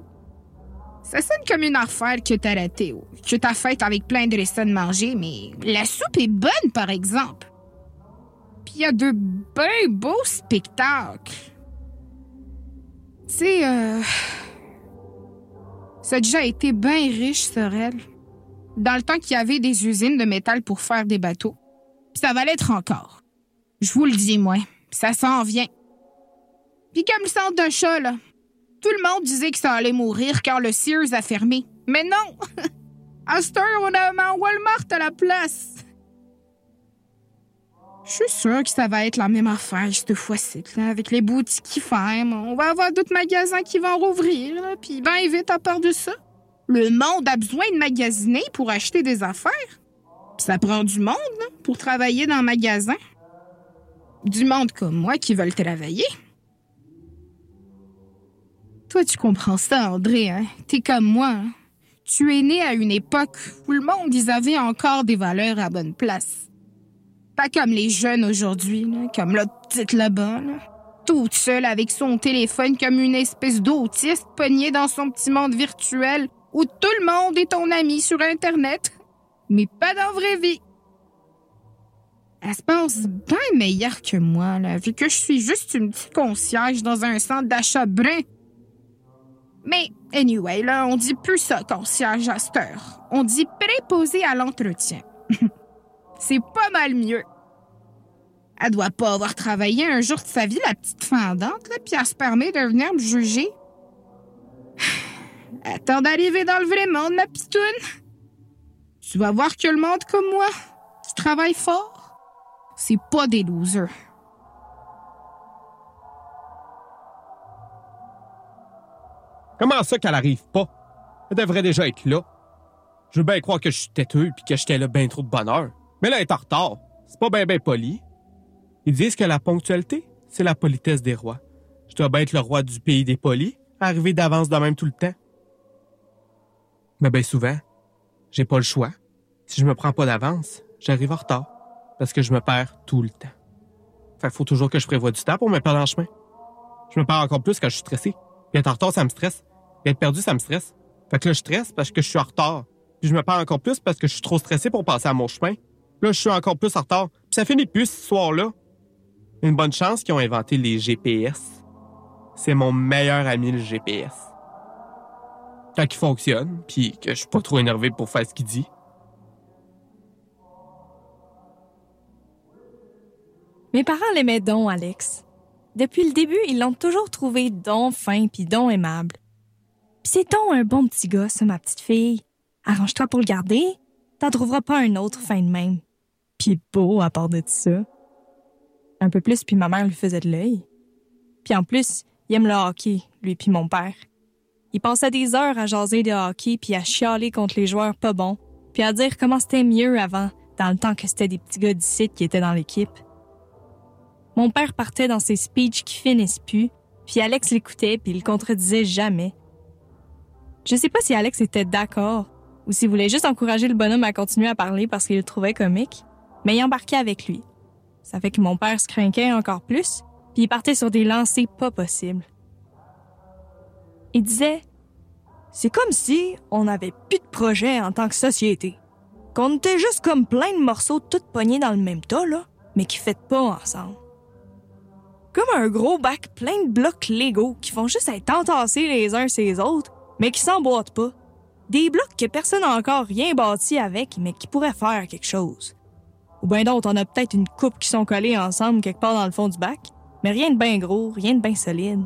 Ça sonne comme une affaire que t'as ratée ou que t'as faite avec plein de restants de manger, mais la soupe est bonne, par exemple. Puis il y a de bien beaux spectacles. Tu sais, euh... Ça a déjà été bien riche, Sorel. Dans le temps qu'il y avait des usines de métal pour faire des bateaux. Puis ça va l'être encore. Je vous le dis, moi. Ça s'en vient. Puis comme le centre d'un chat, là. Tout le monde disait que ça allait mourir quand le Sears a fermé. Mais non! à on a un Walmart à la place. Je suis sûre que ça va être la même affaire cette fois-ci, avec les boutiques qui ferment. On va avoir d'autres magasins qui vont rouvrir, là, puis ben vite à part de ça. Le monde a besoin de magasiner pour acheter des affaires. Ça prend du monde là, pour travailler dans un magasin. Du monde comme moi qui veulent travailler. Toi, tu comprends ça, André, hein? T'es comme moi, hein? Tu es né à une époque où le monde, ils avaient encore des valeurs à bonne place. Pas comme les jeunes aujourd'hui, comme l'autre petite là-bas, là. Toute seule avec son téléphone comme une espèce d'autiste pogné dans son petit monde virtuel où tout le monde est ton ami sur Internet, mais pas dans la vraie vie. Elle se pense bien meilleure que moi, vu que je suis juste une petite concierge dans un centre d'achat brun. Mais, anyway, là, on dit plus ça, concierge à cette heure. On dit préposé à l'entretien. C'est pas mal mieux. Elle doit pas avoir travaillé un jour de sa vie, la petite fendante, là, puis elle se permet de venir me juger. Attends d'arriver dans le vrai monde, ma pitoune. Tu vas voir que le monde comme moi, tu travailles fort. C'est pas des losers. Comment ça qu'elle arrive pas? Elle devrait déjà être là. Je veux bien croire que je suis têteux puis que j'étais là bien trop de bonheur. Mais là, elle est en retard. C'est pas bien, bien poli. Ils disent que la ponctualité, c'est la politesse des rois. Je dois bien être le roi du pays des polis, arriver d'avance de même tout le temps. Mais bien souvent, j'ai pas le choix. Si je me prends pas d'avance, j'arrive en retard. Parce que je me perds tout le temps. Fait faut toujours que je prévoie du temps pour me perdre en chemin. Je me perds encore plus quand je suis stressé. Puis être en retard, ça me stresse. Puis être perdu, ça me stresse. Fait que là, je stresse parce que je suis en retard. Puis je me perds encore plus parce que je suis trop stressé pour passer à mon chemin. Là, je suis encore plus en retard. Puis ça finit plus ce soir-là. Une bonne chance qu'ils ont inventé les GPS. C'est mon meilleur ami, le GPS. Quand il fonctionne, puis que je suis pas trop énervé pour faire ce qu'il dit. Mes parents l'aimaient donc, Alex. Depuis le début, ils l'ont toujours trouvé don fin puis don aimable. Puis c'est donc un bon petit gars, ça, ma petite fille. Arrange-toi pour le garder. T'en trouveras pas un autre fin de même. Puis beau à part de ça. Un peu plus, puis ma mère lui faisait de l'œil. Puis en plus, il aime le hockey, lui puis mon père. Il passait des heures à jaser de hockey puis à chialer contre les joueurs pas bons, puis à dire comment c'était mieux avant, dans le temps que c'était des petits gars d'ici qui étaient dans l'équipe. Mon père partait dans ses speeches qui finissent plus, puis Alex l'écoutait puis il contredisait jamais. Je sais pas si Alex était d'accord ou s'il voulait juste encourager le bonhomme à continuer à parler parce qu'il le trouvait comique, mais il embarquait avec lui. Ça fait que mon père se craquait encore plus, puis il partait sur des lancers pas possibles. Il disait C'est comme si on n'avait plus de projet en tant que société. Qu'on était juste comme plein de morceaux tout pognés dans le même tas, là, mais qui fêtent pas ensemble. Comme un gros bac plein de blocs Lego qui font juste être entassés les uns sur les autres, mais qui s'emboîtent pas. Des blocs que personne n'a encore rien bâti avec, mais qui pourraient faire quelque chose. Ou bien d'autres, on a peut-être une coupe qui sont collées ensemble quelque part dans le fond du bac, mais rien de bien gros, rien de bien solide.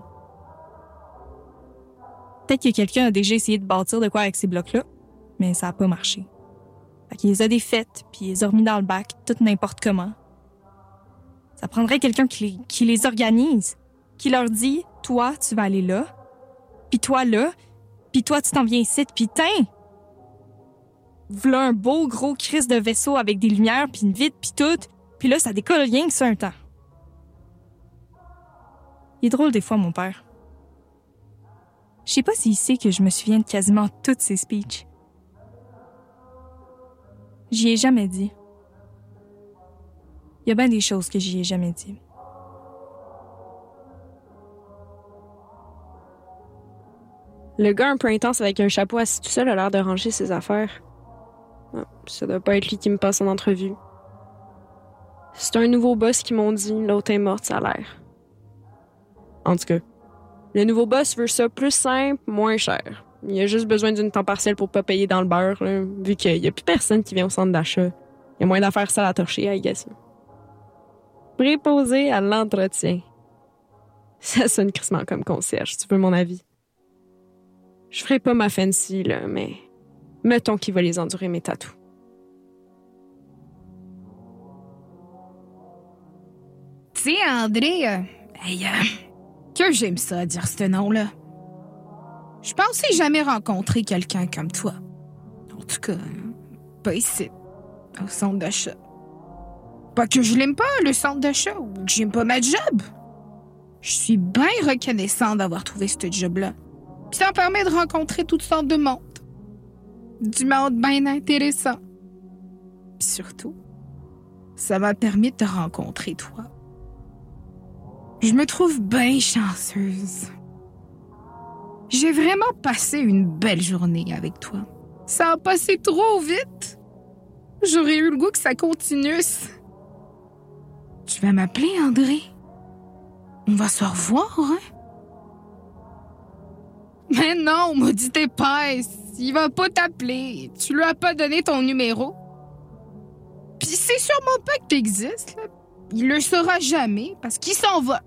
Peut-être que quelqu'un a déjà essayé de bâtir de quoi avec ces blocs-là, mais ça a pas marché. Fait qu'il les a défaites, puis il les a remis dans le bac, tout n'importe comment. Ça prendrait quelqu'un qui les, organise, qui leur dit, toi, tu vas aller là, puis toi là, puis toi, tu t'en viens ici, puis tain! V'là un beau gros crise de vaisseau avec des lumières, puis une vitre, puis tout, puis là, ça décolle rien que ça un temps. Il est drôle des fois, mon père. Je sais pas s'il sait que je me souviens de quasiment toutes ses speeches. J'y ai jamais dit. Il y a bien des choses que j'y ai jamais dit. Le gars un peu intense avec un chapeau assis tout seul a l'air de ranger ses affaires. Ça doit pas être lui qui me passe en entrevue. C'est un nouveau boss qui m'ont dit, l'autre est morte, ça a l'air. En tout cas, le nouveau boss veut ça plus simple, moins cher. Il a juste besoin d'une temps partiel pour pas payer dans le beurre, là, vu qu'il y a plus personne qui vient au centre d'achat. Il y a moins d'affaires ça à torcher, I guess. Préposé à l'entretien. Ça sonne crissement comme concierge, tu veux mon avis? Je ferai pas ma fancy, là, mais mettons qu'il va les endurer mes tatous. Tu sais, André, euh, euh, que j'aime ça dire ce nom-là. Je pensais jamais rencontrer quelqu'un comme toi. En tout cas, pas ici. au centre d'achat. Pas que je l'aime pas, le centre d'achat, ou que j'aime pas ma job. Je suis bien reconnaissant d'avoir trouvé ce job-là. Ça me permet de rencontrer toutes sortes de monde. Du monde bien intéressant. Surtout, ça m'a permis de te rencontrer, toi. Je me trouve bien chanceuse. J'ai vraiment passé une belle journée avec toi. Ça a passé trop vite. J'aurais eu le goût que ça continue. Tu vas m'appeler, André? On va se revoir, hein? Mais non, maudite épaisse! Il va pas t'appeler. Tu lui as pas donné ton numéro. Puis c'est sûrement pas que t'existes, là. Il le saura jamais parce qu'il s'en va.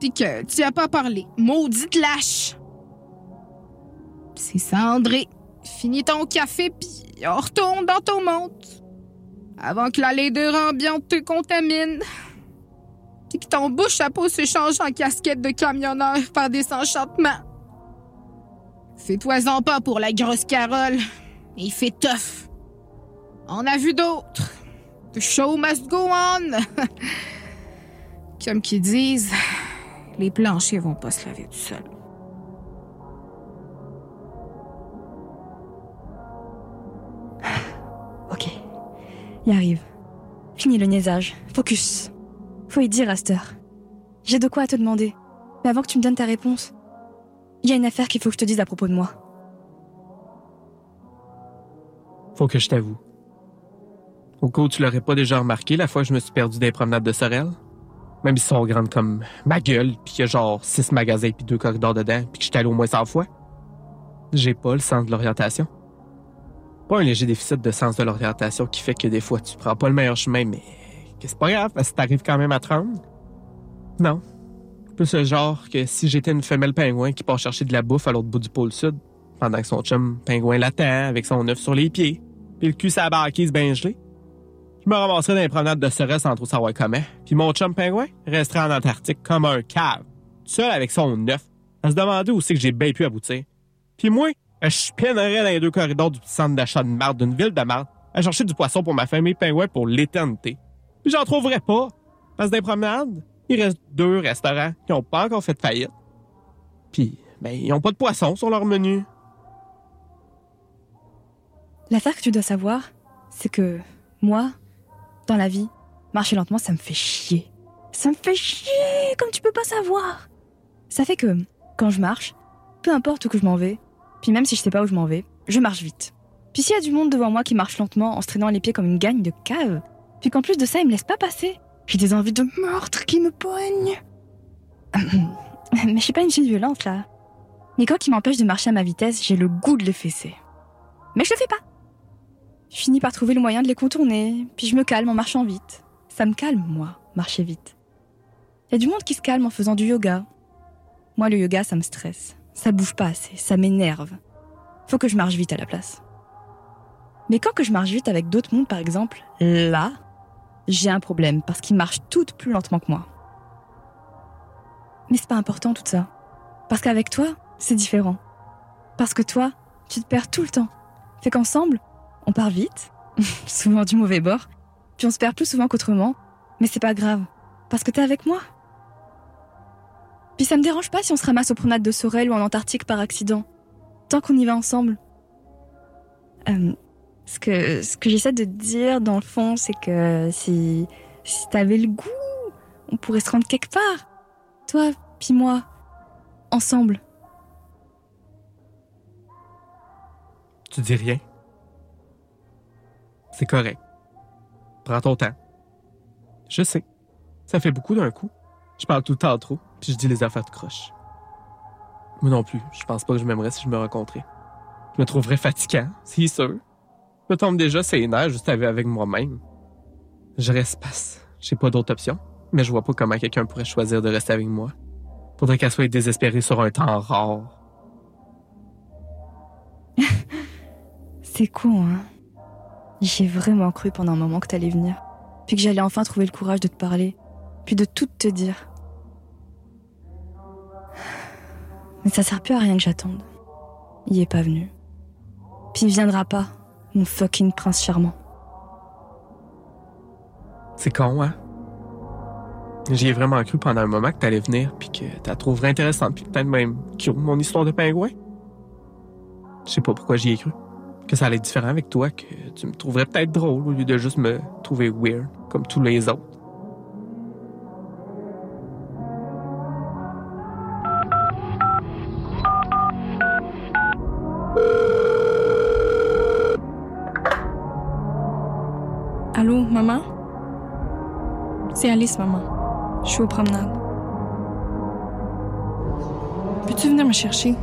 Puis que tu as pas parlé. Maudite lâche! C'est ça, André. Finis ton café, puis retourne dans ton monde. Avant que la laideur ambiante te contamine. Puis que ton bouche à peau se change en casquette de camionneur par des enchantements. Fais-toi-en pas pour la grosse Carole. Il fait tough. On a vu d'autres. The show must go on. Comme qu'ils disent, les planchers vont pas se laver tout seuls. Ok. Y arrive. Fini le niaisage. Focus. Faut y dire, Aster. J'ai de quoi à te demander. Mais avant que tu me donnes ta réponse, il y a une affaire qu'il faut que je te dise à propos de moi. Faut que je t'avoue. Au où tu l'aurais pas déjà remarqué, la fois que je me suis perdu des promenades de Sorel, même si sont grandes comme ma gueule, puis qu'il y a genre six magasins puis deux corridors dedans, puis que je suis allé au moins 100 fois, j'ai pas le sens de l'orientation. Pas un léger déficit de sens de l'orientation qui fait que des fois tu prends pas le meilleur chemin, mais que c'est pas grave parce que t'arrives quand même à te rendre. Non. Plus le genre que si j'étais une femelle pingouin qui part chercher de la bouffe à l'autre bout du pôle sud, pendant que son chum pingouin l'attend avec son œuf sur les pieds, puis le cul sa barquise bien gelé, je me ramasserais dans les promenades de Sorel sans trop savoir comment, puis mon chum pingouin resterait en Antarctique comme un cave, seul avec son œuf, à se demander où c'est que j'ai bien pu aboutir. Puis moi, je spinnerais dans les deux corridors du petit centre d'achat de marde d'une ville de marde à chercher du poisson pour ma famille pingouin pour l'éternité. Puis j'en trouverais pas, parce que les promenades, il reste deux restaurants qui ont pas encore fait faillite. Puis, ben, ils ont pas de poisson sur leur menu. L'affaire que tu dois savoir, c'est que moi, dans la vie, marcher lentement, ça me fait chier. Ça me fait chier, comme tu peux pas savoir. Ça fait que, quand je marche, peu importe où que je m'en vais, puis même si je sais pas où je m'en vais, je marche vite. Puis s'il y a du monde devant moi qui marche lentement en se traînant les pieds comme une gagne de cave, puis qu'en plus de ça, il me laisse pas passer, j'ai des envies de meurtre qui me poignent. Mais je suis pas une fille violente là. Mais quand il m'empêche de marcher à ma vitesse, j'ai le goût de les fesser. Mais je le fais pas. Je finis par trouver le moyen de les contourner, puis je me calme en marchant vite. Ça me calme, moi, marcher vite. Y a du monde qui se calme en faisant du yoga. Moi, le yoga, ça me stresse. Ça bouge pas assez, ça m'énerve. Faut que je marche vite à la place. Mais quand que je marche vite avec d'autres mondes, par exemple, là, j'ai un problème parce qu'ils marchent toutes plus lentement que moi. Mais c'est pas important tout ça. Parce qu'avec toi, c'est différent. Parce que toi, tu te perds tout le temps. Fait qu'ensemble, on part vite, souvent du mauvais bord, puis on se perd plus souvent qu'autrement, mais c'est pas grave, parce que t'es avec moi. Puis ça me dérange pas si on se ramasse aux promenades de Sorel ou en Antarctique par accident, tant qu'on y va ensemble. Euh, ce que, ce que j'essaie de dire dans le fond, c'est que si, si t'avais le goût, on pourrait se rendre quelque part. Toi, puis moi, ensemble. Tu dis rien? C'est correct. Prends ton temps. Je sais. Ça fait beaucoup d'un coup. Je parle tout le temps trop, puis je dis les affaires de croche. Moi non plus, je pense pas que je m'aimerais si je me rencontrais. Je me trouverais fatigant, c'est sûr. Je tombe déjà c'est nerfs juste avec moi-même. Je reste passe. J'ai pas d'autre option, mais je vois pas comment quelqu'un pourrait choisir de rester avec moi. Faudrait qu'elle soit désespérée sur un temps rare. C'est con, hein. J'ai vraiment cru pendant un moment que t'allais venir. Puis que j'allais enfin trouver le courage de te parler. Puis de tout te dire. Mais ça sert plus à rien que j'attende. Il est pas venu. Puis il viendra pas, mon fucking prince charmant. C'est con, hein? J'y ai vraiment cru pendant un moment que t'allais venir, puis que t'as trouvé intéressante, puis peut-être même cute, mon histoire de pingouin. Je sais pas pourquoi j'y ai cru. Que ça allait être différent avec toi, que tu me trouverais peut-être drôle au lieu de juste me trouver weird, comme tous les autres. C'est Alice, maman. Je suis aux promenades. Peux-tu venir me chercher?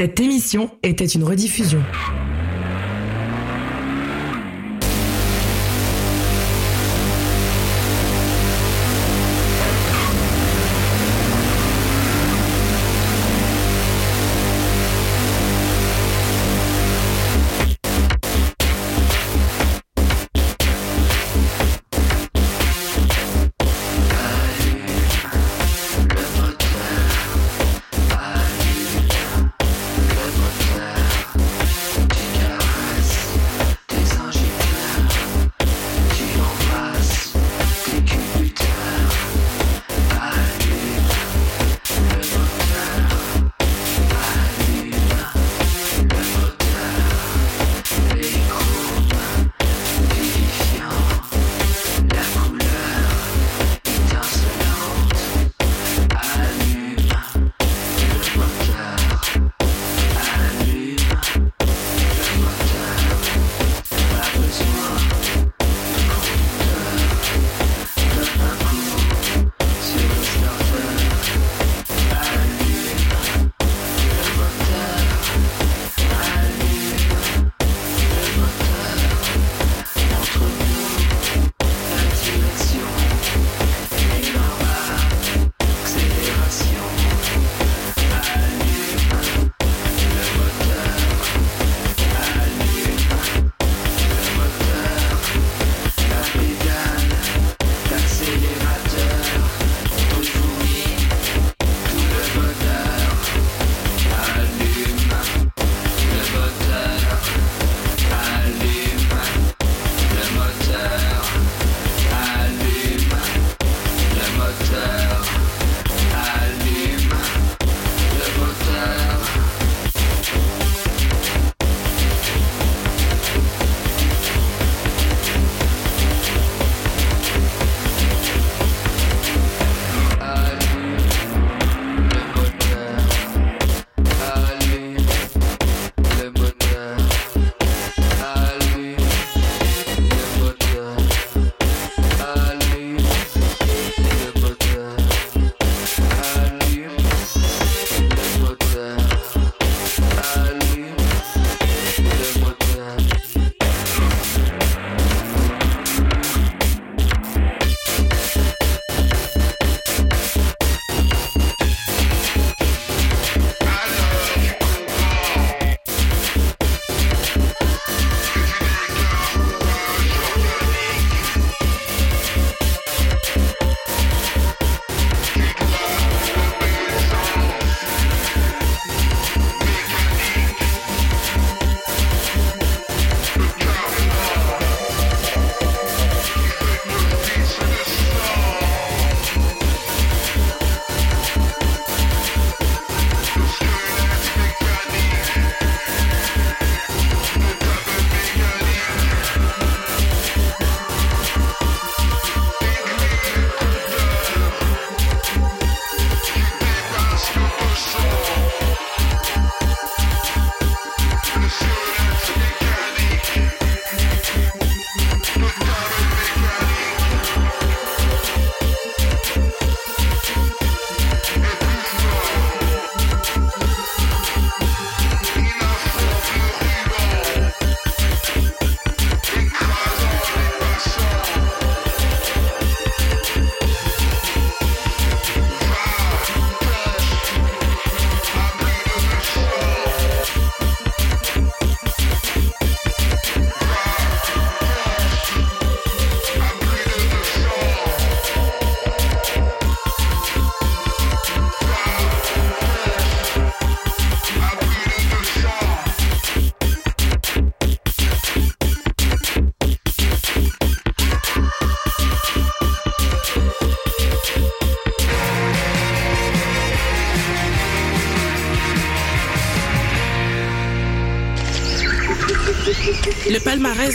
Cette émission était une rediffusion.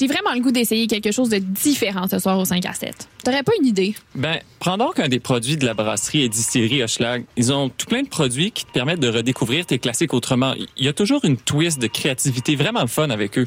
J'ai vraiment le goût d'essayer quelque chose de différent ce soir au 5 à 7. T'aurais pas une idée? Ben, prends donc un des produits de la brasserie et distillerie Hochelag. Ils ont tout plein de produits qui te permettent de redécouvrir tes classiques autrement. Il y a toujours une twist de créativité vraiment fun avec eux.